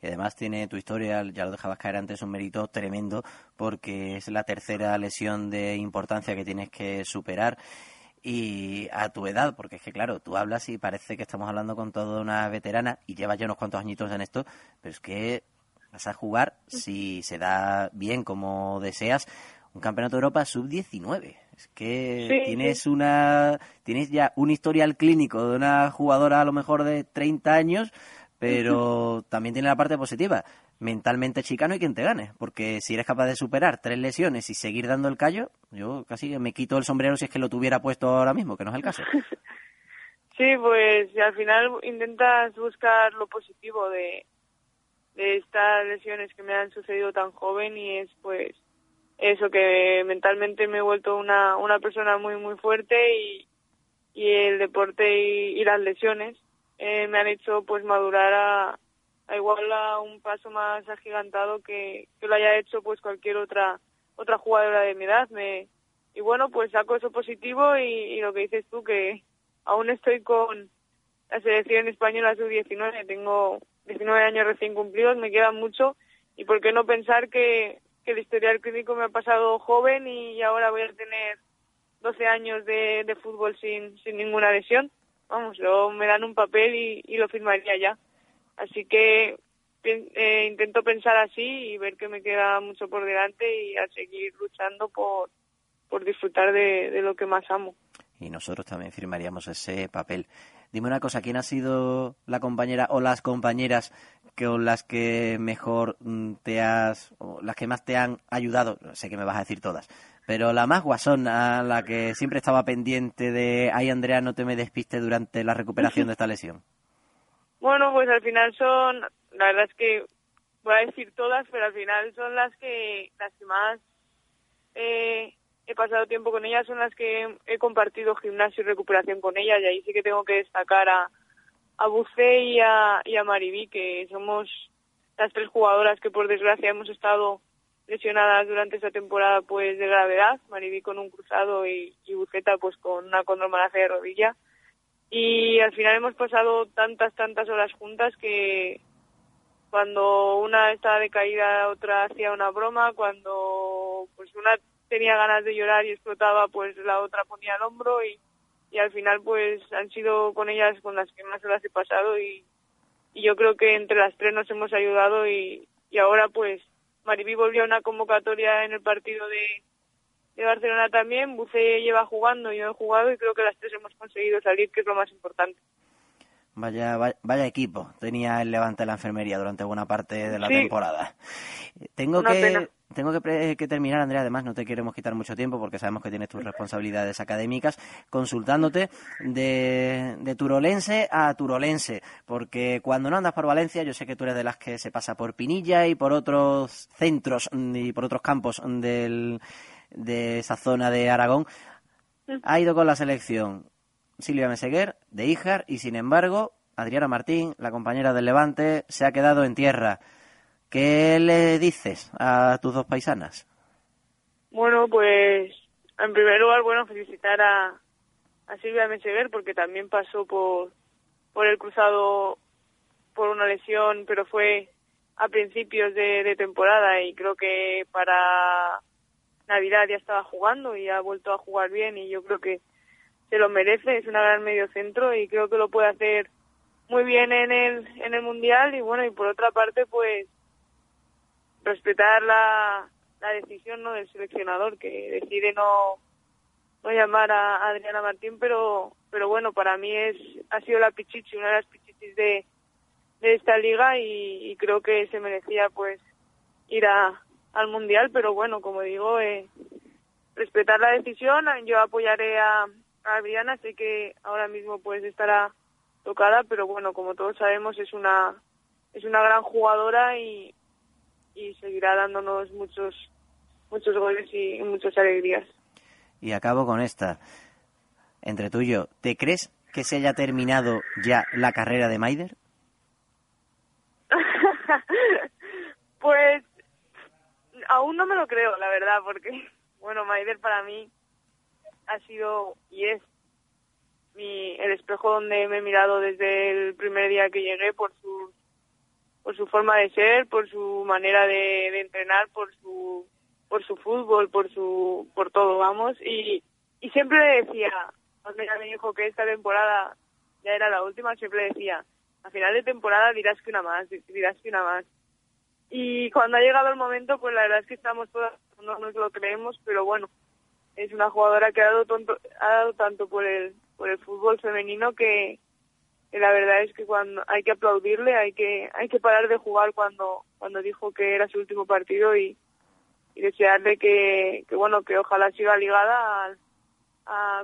Y además tiene tu historia, ya lo dejabas caer antes, un mérito tremendo porque es la tercera lesión de importancia que tienes que superar y a tu edad, porque es que claro, tú hablas y parece que estamos hablando con toda una veterana y llevas ya unos cuantos añitos en esto, pero es que vas a jugar, si se da bien como deseas, un campeonato de Europa sub-19. Es que tienes una tienes ya un historial clínico de una jugadora a lo mejor de 30 años, pero también tiene la parte positiva. Mentalmente chicano y quien te gane, porque si eres capaz de superar tres lesiones y seguir dando el callo, yo casi me quito el sombrero si es que lo tuviera puesto ahora mismo, que no es el caso. Sí, pues al final intentas buscar lo positivo de, de estas lesiones que me han sucedido tan joven y es pues eso que mentalmente me he vuelto una, una persona muy muy fuerte y, y el deporte y, las lesiones eh, me han hecho pues madurar a, igual a un paso más agigantado que, que lo haya hecho pues cualquier otra otra jugadora de mi edad. Me y bueno pues saco eso positivo y, y lo que dices tú que aún estoy con la selección española sub-19 tengo 19 años recién cumplidos me queda mucho y por qué no pensar que que el historial clínico me ha pasado joven y ahora voy a tener 12 años de, de fútbol sin, sin ninguna lesión. Vamos, luego me dan un papel y, y lo firmaría ya. Así que eh, intento pensar así y ver que me queda mucho por delante y a seguir luchando por, por disfrutar de, de lo que más amo. Y nosotros también firmaríamos ese papel. Dime una cosa, ¿quién ha sido la compañera o las compañeras con las que mejor mm, te has, o las que más te han ayudado? Sé que me vas a decir todas, pero la más guasona, la que siempre estaba pendiente de, ay Andrea, no te me despiste durante la recuperación de esta lesión. Bueno, pues al final son, la verdad es que voy a decir todas, pero al final son las que, las que más eh, he pasado tiempo con ellas, son las que he compartido gimnasio y recuperación con ellas y ahí sí que tengo que destacar a, a Bucé y a, a Maribí, que somos las tres jugadoras que por desgracia hemos estado lesionadas durante esta temporada pues de gravedad, Maribí con un cruzado y, y Buceta pues con una condromalacia de rodilla. Y al final hemos pasado tantas, tantas horas juntas que cuando una estaba de caída otra hacía una broma, cuando pues una tenía ganas de llorar y explotaba, pues la otra ponía el hombro y, y al final pues han sido con ellas con las que más se las he pasado y, yo creo que entre las tres nos hemos ayudado y, y ahora pues Maribí volvió a una convocatoria en el partido de, de Barcelona también, Buce lleva jugando, yo he jugado y creo que las tres hemos conseguido salir, que es lo más importante. Vaya, vaya, equipo tenía el Levante la enfermería durante buena parte de la temporada. Tengo que tengo que, terminar, Andrea, además no te queremos quitar mucho tiempo porque sabemos que tienes tus responsabilidades académicas, consultándote de, de turolense a turolense, porque cuando no andas por Valencia, yo sé que tú eres de las que se pasa por Pinilla y por otros centros y por otros campos del, de esa zona de Aragón, ha ido con la selección Silvia Meseguer de Ijar y sin embargo Adriana Martín, la compañera del Levante, se ha quedado en tierra. ¿Qué le dices a tus dos paisanas? Bueno, pues en primer lugar, bueno, felicitar a, a Silvia Meseguer porque también pasó por, por el cruzado por una lesión, pero fue a principios de temporada y creo que para Navidad ya estaba jugando y ha vuelto a jugar bien y yo creo que se lo merece, es una gran medio centro y creo que lo puede hacer muy bien en el, en el Mundial y bueno, y por otra parte pues respetar la, la decisión ¿no? del seleccionador que decide no, no llamar a Adriana Martín, pero pero bueno, para mí es ha sido la pichichi, una de las pichichis de, de esta liga y, y creo que se merecía pues ir a, al mundial, pero bueno, como digo, eh, respetar la decisión. Yo apoyaré a Adriana, sé que ahora mismo pues estará tocada, pero bueno, como todos sabemos es una es una gran jugadora y, y seguirá dándonos muchos muchos goles y, muchas alegrías. Y acabo con esta. Entre tú y yo, ¿te crees que se haya terminado ya la carrera de Maider? pues aún no me lo creo, la verdad, porque, bueno, Maider para mí ha sido y es mi, el espejo donde me he mirado desde el primer día que llegué por su, por su forma de ser, por su manera de, entrenar, por su, por su fútbol, por su, por todo, vamos, y, y siempre le decía, cuando me dijo que esta temporada ya era la última, siempre decía, a final de temporada dirás que una más, dirás que una más. Y cuando ha llegado el momento, pues la verdad es que estamos todas, no nos lo creemos, pero bueno, es una jugadora que ha dado, tonto, ha dado tanto por el, por el fútbol femenino que, la verdad es que cuando hay que aplaudirle, hay que, hay que parar de jugar cuando, cuando dijo que era su último partido y, y desearle que, que bueno, que ojalá siga ligada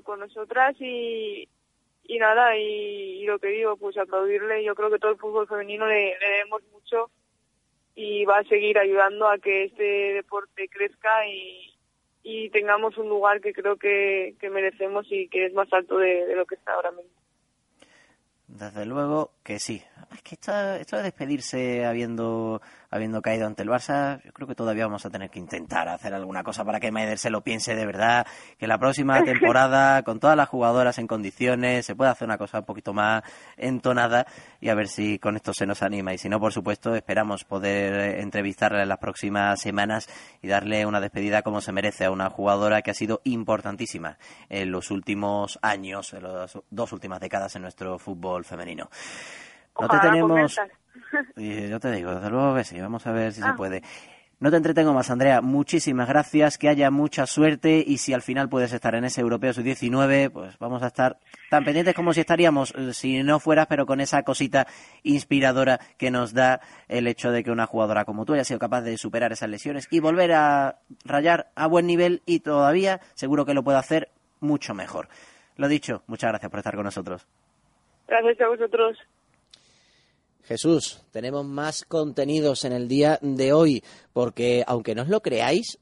con nosotras y, y nada, y, lo que digo, pues aplaudirle, yo creo que todo el fútbol femenino le, le debemos mucho y va a seguir ayudando a que este deporte crezca y, y tengamos un lugar que creo que, merecemos y que es más alto de, lo que está ahora mismo. Desde luego que sí. Es que esto, esto de despedirse habiendo habiendo caído ante el Barça, yo creo que todavía vamos a tener que intentar hacer alguna cosa para que Maider se lo piense de verdad, que la próxima temporada, con todas las jugadoras en condiciones, se pueda hacer una cosa un poquito más entonada y a ver si con esto se nos anima. Y si no, por supuesto, esperamos poder entrevistarla en las próximas semanas y darle una despedida como se merece a una jugadora que ha sido importantísima en los últimos años, en las dos últimas décadas en nuestro fútbol femenino. No te tenemos. Yo te digo, desde luego que sí, vamos a ver si se ah. puede. No te entretengo más, Andrea. Muchísimas gracias, que haya mucha suerte y si al final puedes estar en ese Europeo Sub-19, pues vamos a estar tan pendientes como si estaríamos eh, si no fueras, pero con esa cosita inspiradora que nos da el hecho de que una jugadora como tú haya sido capaz de superar esas lesiones y volver a rayar a buen nivel y todavía seguro que lo puede hacer mucho mejor. Lo dicho, muchas gracias por estar con nosotros. Gracias a vosotros. Jesús, tenemos más contenidos en el día de hoy, porque aunque no os lo creáis,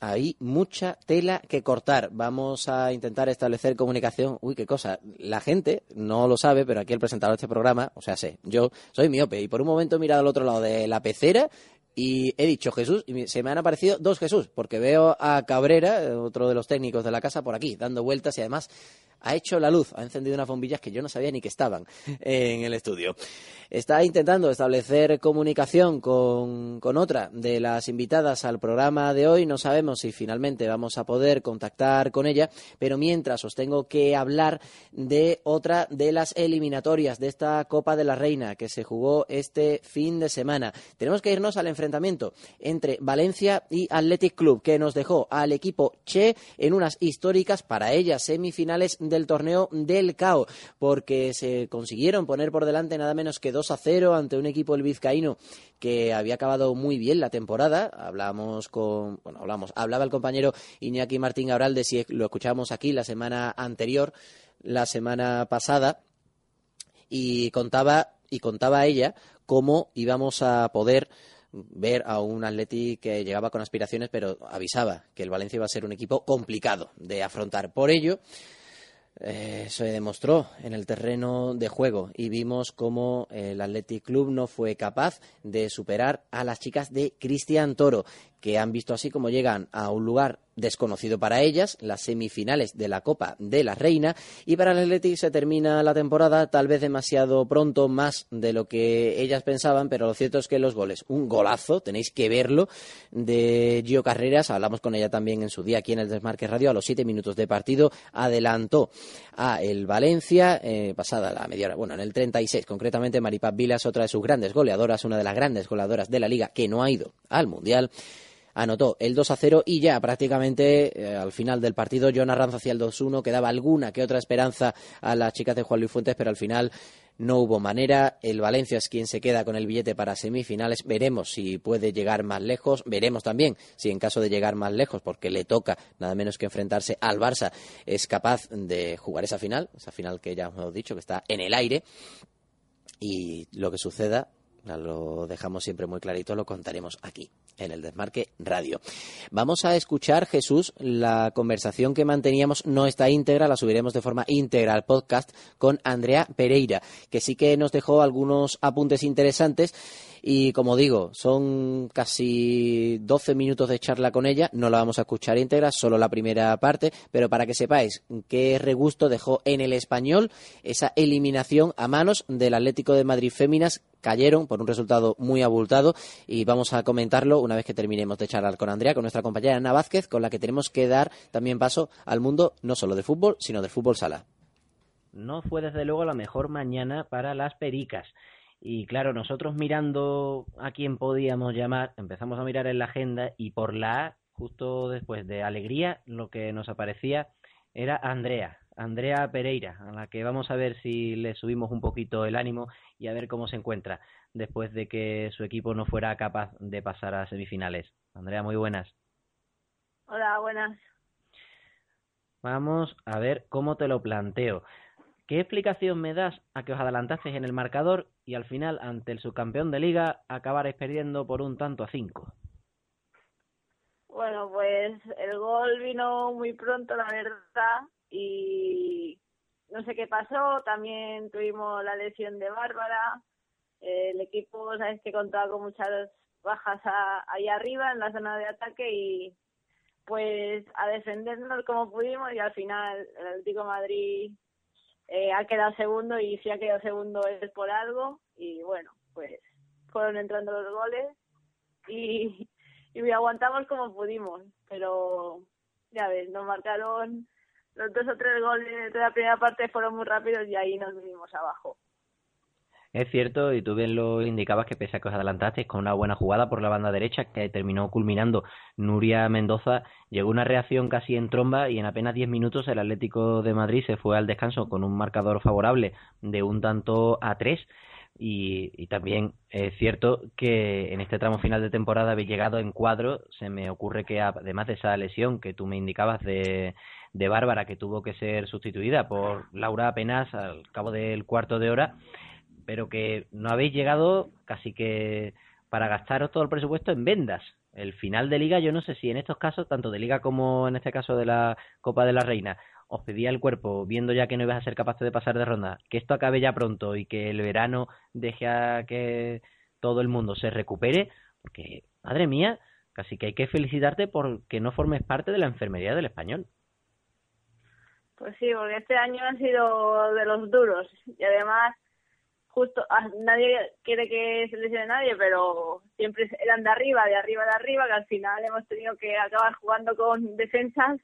hay mucha tela que cortar. Vamos a intentar establecer comunicación. Uy, qué cosa. La gente no lo sabe, pero aquí el presentador de este programa, o sea, sé, yo soy miope y por un momento he mirado al otro lado de la pecera y he dicho Jesús y se me han aparecido dos Jesús, porque veo a Cabrera, otro de los técnicos de la casa, por aquí, dando vueltas y además ha hecho la luz, ha encendido unas bombillas que yo no sabía ni que estaban en el estudio. Está intentando establecer comunicación con, con, otra de las invitadas al programa de hoy. No sabemos si finalmente vamos a poder contactar con ella, pero mientras os tengo que hablar de otra de las eliminatorias de esta Copa de la Reina que se jugó este fin de semana. Tenemos que irnos al enfrentamiento entre Valencia y Athletic Club, que nos dejó al equipo Che en unas históricas para ellas semifinales del torneo del CAO, porque se consiguieron poner por delante nada menos que 2 a 0 ante un equipo el vizcaíno que había acabado muy bien la temporada. Hablamos con, bueno, hablamos, hablaba el compañero Iñaki Martín de si lo escuchamos aquí la semana anterior, la semana pasada, y contaba, y contaba ella cómo íbamos a poder ver a un Atleti que llegaba con aspiraciones, pero avisaba que el Valencia iba a ser un equipo complicado de afrontar. Por ello, eh, se demostró en el terreno de juego y vimos cómo el Athletic Club no fue capaz de superar a las chicas de Cristian Toro, que han visto así como llegan a un lugar desconocido para ellas, las semifinales de la Copa de la Reina, y para el Athletic se termina la temporada tal vez demasiado pronto, más de lo que ellas pensaban, pero lo cierto es que los goles, un golazo, tenéis que verlo, de Gio Carreras, hablamos con ella también en su día aquí en el Desmarque Radio, a los siete minutos de partido, adelantó a el Valencia, eh, pasada la media hora, bueno, en el 36, concretamente Maripaz Vilas, otra de sus grandes goleadoras, una de las grandes goleadoras de la Liga, que no ha ido al Mundial, anotó el 2 a 0 y ya prácticamente eh, al final del partido John Arranz hacía el 2 1, que daba alguna que otra esperanza a las chicas de Juan Luis Fuentes, pero al final no hubo manera. El Valencia es quien se queda con el billete para semifinales. Veremos si puede llegar más lejos. Veremos también si en caso de llegar más lejos, porque le toca nada menos que enfrentarse al Barça, es capaz de jugar esa final, esa final que ya hemos dicho que está en el aire. Y lo que suceda lo dejamos siempre muy clarito, lo contaremos aquí, en el Desmarque Radio. Vamos a escuchar, Jesús, la conversación que manteníamos, no está íntegra, la subiremos de forma íntegra al podcast con Andrea Pereira, que sí que nos dejó algunos apuntes interesantes y como digo, son casi 12 minutos de charla con ella, no la vamos a escuchar íntegra, solo la primera parte, pero para que sepáis qué regusto dejó en el español esa eliminación a manos del Atlético de Madrid Féminas cayeron por un resultado muy abultado y vamos a comentarlo una vez que terminemos de charlar con Andrea, con nuestra compañera Ana Vázquez, con la que tenemos que dar también paso al mundo no solo de fútbol, sino del fútbol sala. No fue desde luego la mejor mañana para las pericas. Y claro, nosotros mirando a quién podíamos llamar, empezamos a mirar en la agenda y por la A, justo después de Alegría, lo que nos aparecía era Andrea, Andrea Pereira, a la que vamos a ver si le subimos un poquito el ánimo y a ver cómo se encuentra después de que su equipo no fuera capaz de pasar a semifinales. Andrea, muy buenas. Hola, buenas. Vamos a ver cómo te lo planteo. ¿Qué explicación me das a que os adelantasteis en el marcador y al final, ante el subcampeón de liga, acabaréis perdiendo por un tanto a cinco? Bueno, pues el gol vino muy pronto, la verdad, y no sé qué pasó. También tuvimos la lesión de Bárbara. El equipo, sabes que contaba con muchas bajas ahí arriba en la zona de ataque y pues a defendernos como pudimos y al final el Atlético Madrid eh, ha quedado segundo y si ha quedado segundo es por algo y bueno, pues fueron entrando los goles y, y aguantamos como pudimos, pero ya ves, nos marcaron los dos o tres goles de la primera parte fueron muy rápidos y ahí nos vinimos abajo. Es cierto, y tú bien lo indicabas que pese a que os adelantasteis con una buena jugada por la banda derecha que terminó culminando Nuria Mendoza, llegó una reacción casi en tromba y en apenas 10 minutos el Atlético de Madrid se fue al descanso con un marcador favorable de un tanto a tres. Y, y, también es cierto que en este tramo final de temporada habéis llegado en cuadro. Se me ocurre que además de esa lesión que tú me indicabas de, de Bárbara, que tuvo que ser sustituida por Laura apenas al cabo del cuarto de hora, pero que no habéis llegado casi que para gastaros todo el presupuesto en vendas. El final de liga, yo no sé si en estos casos, tanto de liga como en este caso de la Copa de la Reina, os pedía el cuerpo, viendo ya que no ibas a ser capaces de pasar de ronda, que esto acabe ya pronto y que el verano deje a que todo el mundo se recupere, porque, madre mía, casi que hay que felicitarte porque no formes parte de la enfermería del español. Pues sí, porque este año ha sido de los duros y además justo ah, nadie quiere que se lesione nadie, pero siempre eran de arriba, de arriba, de arriba, que al final hemos tenido que acabar jugando con defensas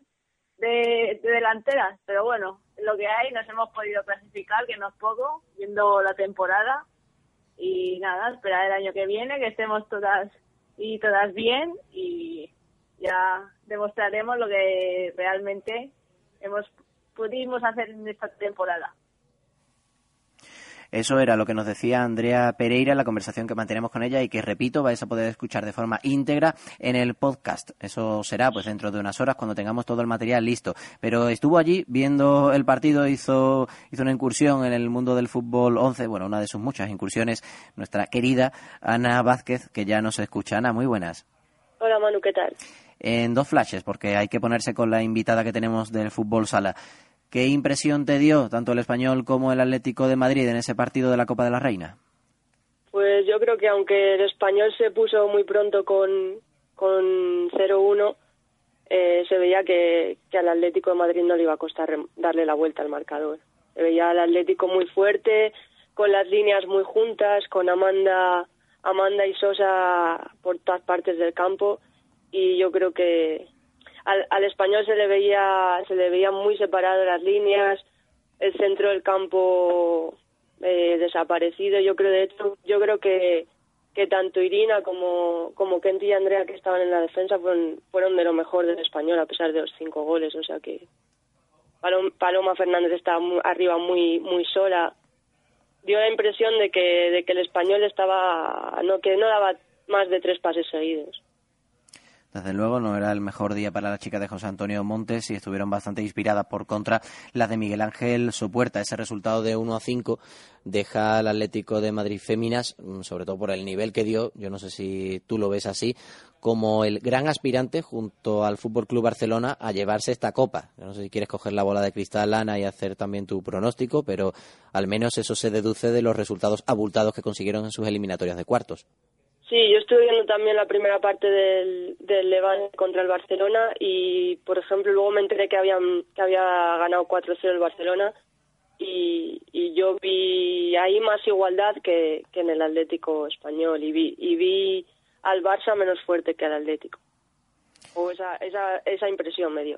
de, delanteras. Pero bueno, lo que hay, nos hemos podido clasificar, que no es poco, viendo la temporada. Y nada, esperar el año que viene, que estemos todas y todas bien y ya demostraremos lo que realmente hemos pudimos hacer en esta temporada. Eso era lo que nos decía Andrea Pereira en la conversación que mantenemos con ella y que, repito, vais a poder escuchar de forma íntegra en el podcast. Eso será pues dentro de unas horas cuando tengamos todo el material listo. Pero estuvo allí viendo el partido, hizo, hizo una incursión en el mundo del fútbol 11, bueno, una de sus muchas incursiones, nuestra querida Ana Vázquez, que ya nos escucha. Ana, muy buenas. Hola Manu, ¿qué tal? En dos flashes, porque hay que ponerse con la invitada que tenemos del fútbol sala. ¿Qué impresión te dio tanto el español como el Atlético de Madrid en ese partido de la Copa de la Reina? Pues yo creo que aunque el español se puso muy pronto con, con 0-1, eh, se veía que, que, al Atlético de Madrid no le iba a costar darle la vuelta al marcador. Se veía al Atlético muy fuerte, con las líneas muy juntas, con Amanda, Amanda y Sosa por todas partes del campo y yo creo que, al, español se le veía se le veía muy separado las líneas el centro del campo eh, desaparecido. Yo creo de hecho yo creo que que tanto Irina como como Kenty y Andrea que estaban en la defensa fueron fueron de lo mejor del español a pesar de los cinco goles. O sea que Paloma, Fernández estaba arriba muy muy sola. Dio la impresión de que de que el español estaba no que no daba más de tres pases seguidos desde luego no era el mejor día para la chica de José Antonio Montes y estuvieron bastante inspiradas por contra las de Miguel Ángel Sopuerta. Ese resultado de 1 a 5 deja al Atlético de Madrid Féminas, mm, sobre todo por el nivel que dio, yo no sé si tú lo ves así, como el gran aspirante junto al Fútbol Club Barcelona a llevarse esta copa. Yo no sé si quieres coger la bola de cristal, Ana, y hacer también tu pronóstico, pero al menos eso se deduce de los resultados abultados que consiguieron en sus eliminatorias de cuartos. Sí, yo estuve viendo también la primera parte del, del Levante contra el Barcelona y, por ejemplo, luego me enteré que, habían, que había ganado 4-0 el Barcelona y, yo vi ahí más igualdad que, que en el Atlético español y vi, y vi al Barça menos fuerte que al Atlético. O esa, esa, esa impresión me dio.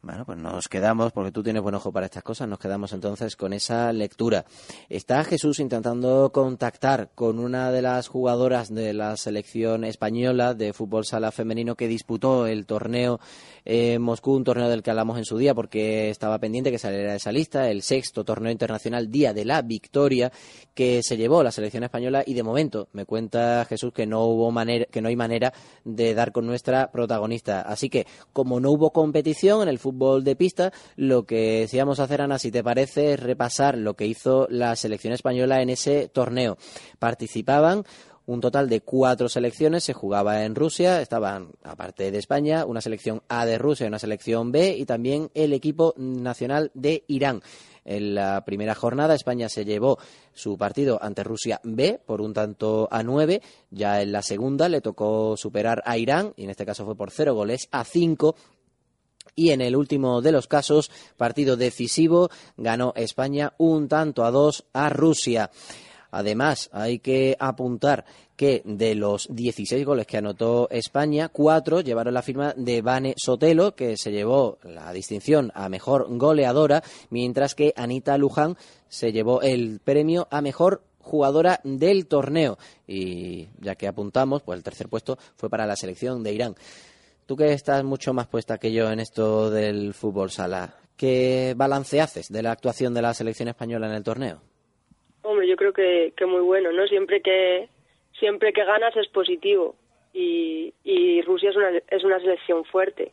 Bueno, pues nos quedamos, porque tú tienes buen ojo para estas cosas, nos quedamos entonces con esa lectura. Está Jesús intentando contactar con una de las jugadoras de la selección española de fútbol sala femenino que disputó el torneo en Moscú, un torneo del que hablamos en su día porque estaba pendiente que saliera esa lista, el sexto torneo internacional Día de la Victoria que se llevó la selección española y de momento me cuenta Jesús que no hubo manera, que no hay manera de dar con nuestra protagonista. Así que como no hubo competición en el fútbol de pista, lo que decíamos hacer, Ana, si te parece, es repasar lo que hizo la selección española en ese torneo. Participaban un total de cuatro selecciones, se jugaba en Rusia, estaban, aparte de España, una selección A de Rusia y una selección B, y también el equipo nacional de Irán. En la primera jornada España se llevó su partido ante Rusia B por un tanto a nueve. Ya en la segunda le tocó superar a Irán, y en este caso fue por cero goles a cinco y en el último de los casos, partido decisivo, ganó España un tanto a dos a Rusia. Además, hay que apuntar que de los 16 goles que anotó España, cuatro llevaron la firma de Vane Sotelo, que se llevó la distinción a mejor goleadora, mientras que Anita Luján se llevó el premio a mejor jugadora del torneo. Y ya que apuntamos, pues el tercer puesto fue para la selección de Irán. Tú que estás mucho más puesta que yo en esto del fútbol sala, ¿qué balance haces de la actuación de la selección española en el torneo? Hombre, yo creo que, muy bueno, ¿no? Siempre que siempre que ganas es positivo y, y Rusia es una, es una selección fuerte.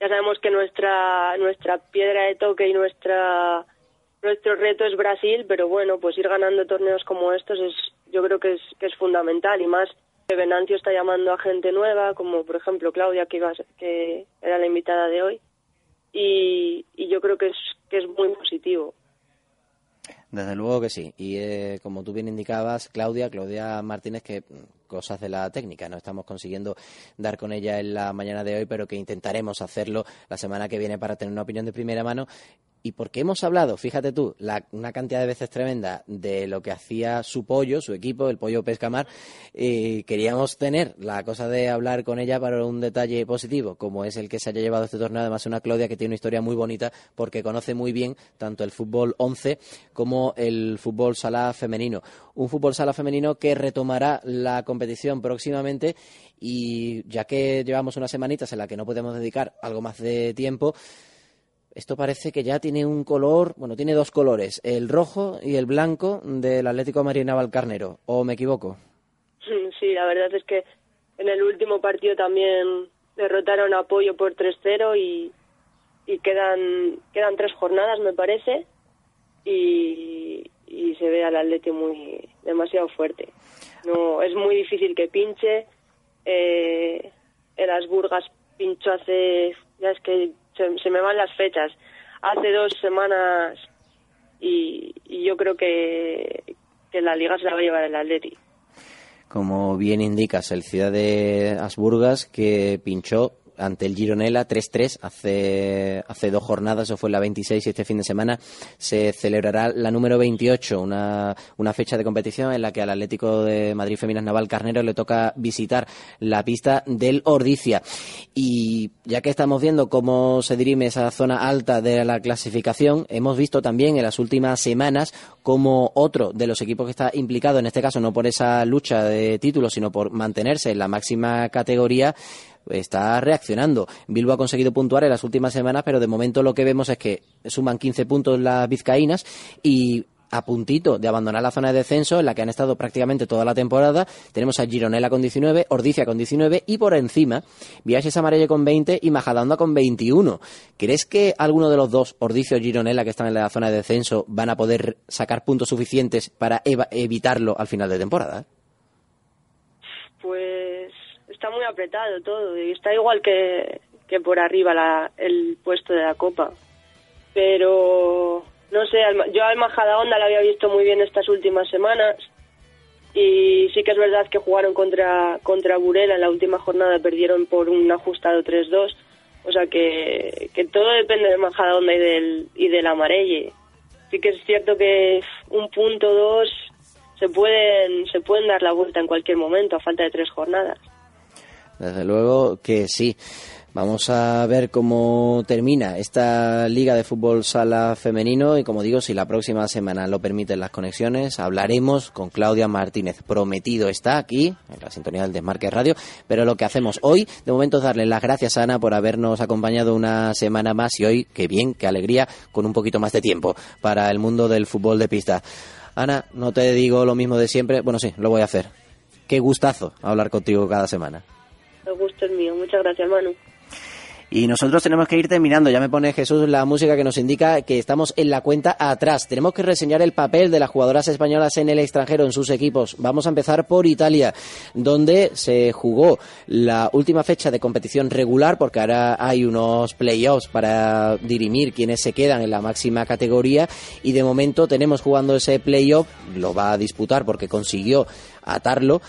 Ya sabemos que nuestra nuestra piedra de toque y nuestra nuestro reto es Brasil, pero bueno, pues ir ganando torneos como estos es yo creo que es que es fundamental y más Venancio está llamando a gente nueva, como por ejemplo Claudia, que, iba, que era la invitada de hoy, y, yo creo que es, que es muy positivo. Desde luego que sí. Y eh, como tú bien indicabas, Claudia, Claudia Martínez, que mm, cosas de la técnica, no estamos consiguiendo dar con ella en la mañana de hoy, pero que intentaremos hacerlo la semana que viene para tener una opinión de primera mano y porque hemos hablado, fíjate tú, la, una cantidad de veces tremenda de lo que hacía su pollo, su equipo, el pollo Pescamar, y queríamos tener la cosa de hablar con ella para un detalle positivo, como es el que se haya llevado este torneo, además una Claudia que tiene una historia muy bonita porque conoce muy bien tanto el fútbol 11 como el fútbol sala femenino. Un fútbol sala femenino que retomará la competición próximamente y ya que llevamos unas semanitas en las que no podemos dedicar algo más de tiempo, esto parece que ya tiene un color, bueno, tiene dos colores, el rojo y el blanco del Atlético Marina Valcarnero, ¿o me equivoco? Sí, la verdad es que en el último partido también derrotaron a Apoyo por 3-0 y, y quedan, quedan tres jornadas, me parece, y, y se ve al Atlético muy demasiado fuerte. No, es muy difícil que pinche. Eh, en las Burgas pinchó hace, ya es que se, me van las fechas, hace dos semanas y, yo creo que, que la liga se la va a llevar el Atleti. Como bien indicas, el Ciudad de Asburgas que pinchó ante el Gironella 3-3 hace, hace dos jornadas, eso fue la 26 y este fin de semana se celebrará la número 28, una, una fecha de competición en la que al Atlético de Madrid Feminas Naval Carnero le toca visitar la pista del Ordicia. Y ya que estamos viendo cómo se dirime esa zona alta de la clasificación, hemos visto también en las últimas semanas como otro de los equipos que está implicado, en este caso no por esa lucha de títulos, sino por mantenerse en la máxima categoría, está reaccionando. Bilbo ha conseguido puntuar en las últimas semanas, pero de momento lo que vemos es que suman 15 puntos las vizcaínas y a puntito de abandonar la zona de descenso en la que han estado prácticamente toda la temporada. Tenemos a Gironella con 19, Ordicia con 19 y por encima Viajes Amarelle con 20 y Majadahonda con 21. ¿Crees que alguno de los dos, Ordicia o Gironella, que están en la zona de descenso, van a poder sacar puntos suficientes para evitarlo al final de temporada? Pues está muy apretado todo y está igual que, que por arriba la, el puesto de la copa. Pero no sé, yo al Majadahonda la había visto muy bien estas últimas semanas y sí que es verdad que jugaron contra contra Burela en la última jornada perdieron por un ajustado 3-2 o sea que, que todo depende de Majadahonda y del y del Amarelle. Sí que es cierto que un punto dos se pueden se pueden dar la vuelta en cualquier momento a falta de tres jornadas desde luego que sí. Vamos a ver cómo termina esta Liga de Fútbol Sala Femenino y como digo, si la próxima semana lo permiten las conexiones, hablaremos con Claudia Martínez. Prometido está aquí, en la sintonía del Desmarque Radio, pero lo que hacemos hoy, de momento es darle las gracias a Ana por habernos acompañado una semana más y hoy, qué bien, qué alegría, con un poquito más de tiempo para el mundo del fútbol de pista. Ana, no te digo lo mismo de siempre, bueno sí, lo voy a hacer. Qué gustazo hablar contigo cada semana. El gusto es mío. Muchas gracias, Manu. Y nosotros tenemos que ir terminando. Ya me pone Jesús la música que nos indica que estamos en la cuenta atrás. Tenemos que reseñar el papel de las jugadoras españolas en el extranjero, en sus equipos. Vamos a empezar por Italia, donde se jugó la última fecha de competición regular, porque ahora hay unos playoffs para dirimir quiénes se quedan en la máxima categoría. Y de momento tenemos jugando ese playoff, lo va a disputar porque consiguió atarlo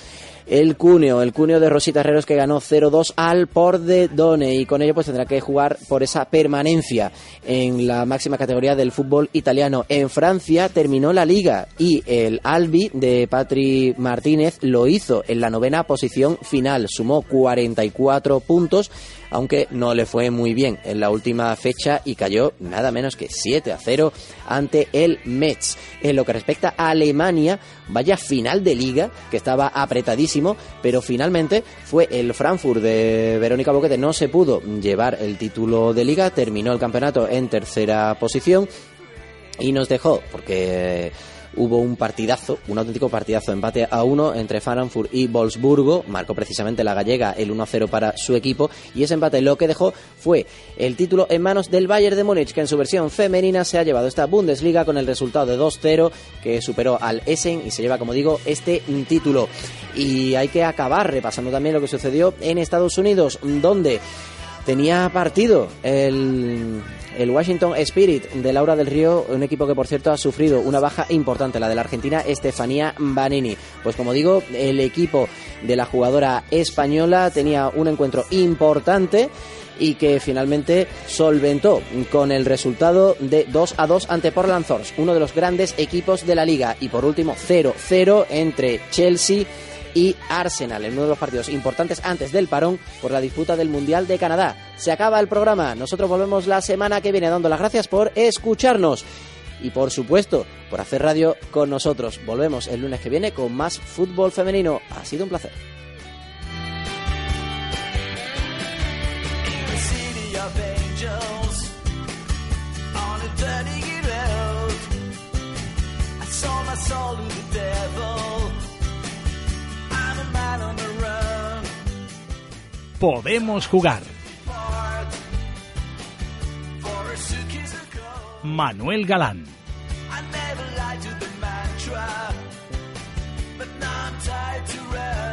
el Cuneo, el Cuneo de Rosita Herreros que ganó 0-2 al Pordenone y con ello pues tendrá que jugar por esa permanencia en la máxima categoría del fútbol italiano. En Francia terminó la liga y el Albi de Patri Martínez lo hizo en la novena posición final, sumó 44 puntos aunque no le fue muy bien en la última fecha y cayó nada menos que 7 a 0 ante el Metz. En lo que respecta a Alemania, vaya final de liga que estaba apretadísimo, pero finalmente fue el Frankfurt de Verónica Boquete, no se pudo llevar el título de liga, terminó el campeonato en tercera posición y nos dejó, porque hubo un partidazo, un auténtico partidazo, empate a uno entre Frankfurt y Wolfsburgo, marcó precisamente la gallega el 1-0 para su equipo y ese empate lo que dejó fue el título en manos del Bayern de Múnich, que en su versión femenina se ha llevado esta Bundesliga con el resultado de 2-0 que superó al Essen y se lleva, como digo, este título. Y hay que acabar repasando también lo que sucedió en Estados Unidos, donde tenía partido el el Washington Spirit de Laura del Río, un equipo que por cierto ha sufrido una baja importante, la de la argentina Estefanía Banini. Pues como digo, el equipo de la jugadora española tenía un encuentro importante y que finalmente solventó con el resultado de 2 a 2 ante Portland Thorns, uno de los grandes equipos de la liga. Y por último, 0-0 entre Chelsea y Arsenal en uno de los partidos importantes antes del parón por la disputa del Mundial de Canadá. Se acaba el programa. Nosotros volvemos la semana que viene dando las gracias por escucharnos y por supuesto por hacer radio con nosotros. Volvemos el lunes que viene con más fútbol femenino. Ha sido un placer. Podemos jugar. Manuel Galán. I never lied to the mantra, but now I'm tied to rest.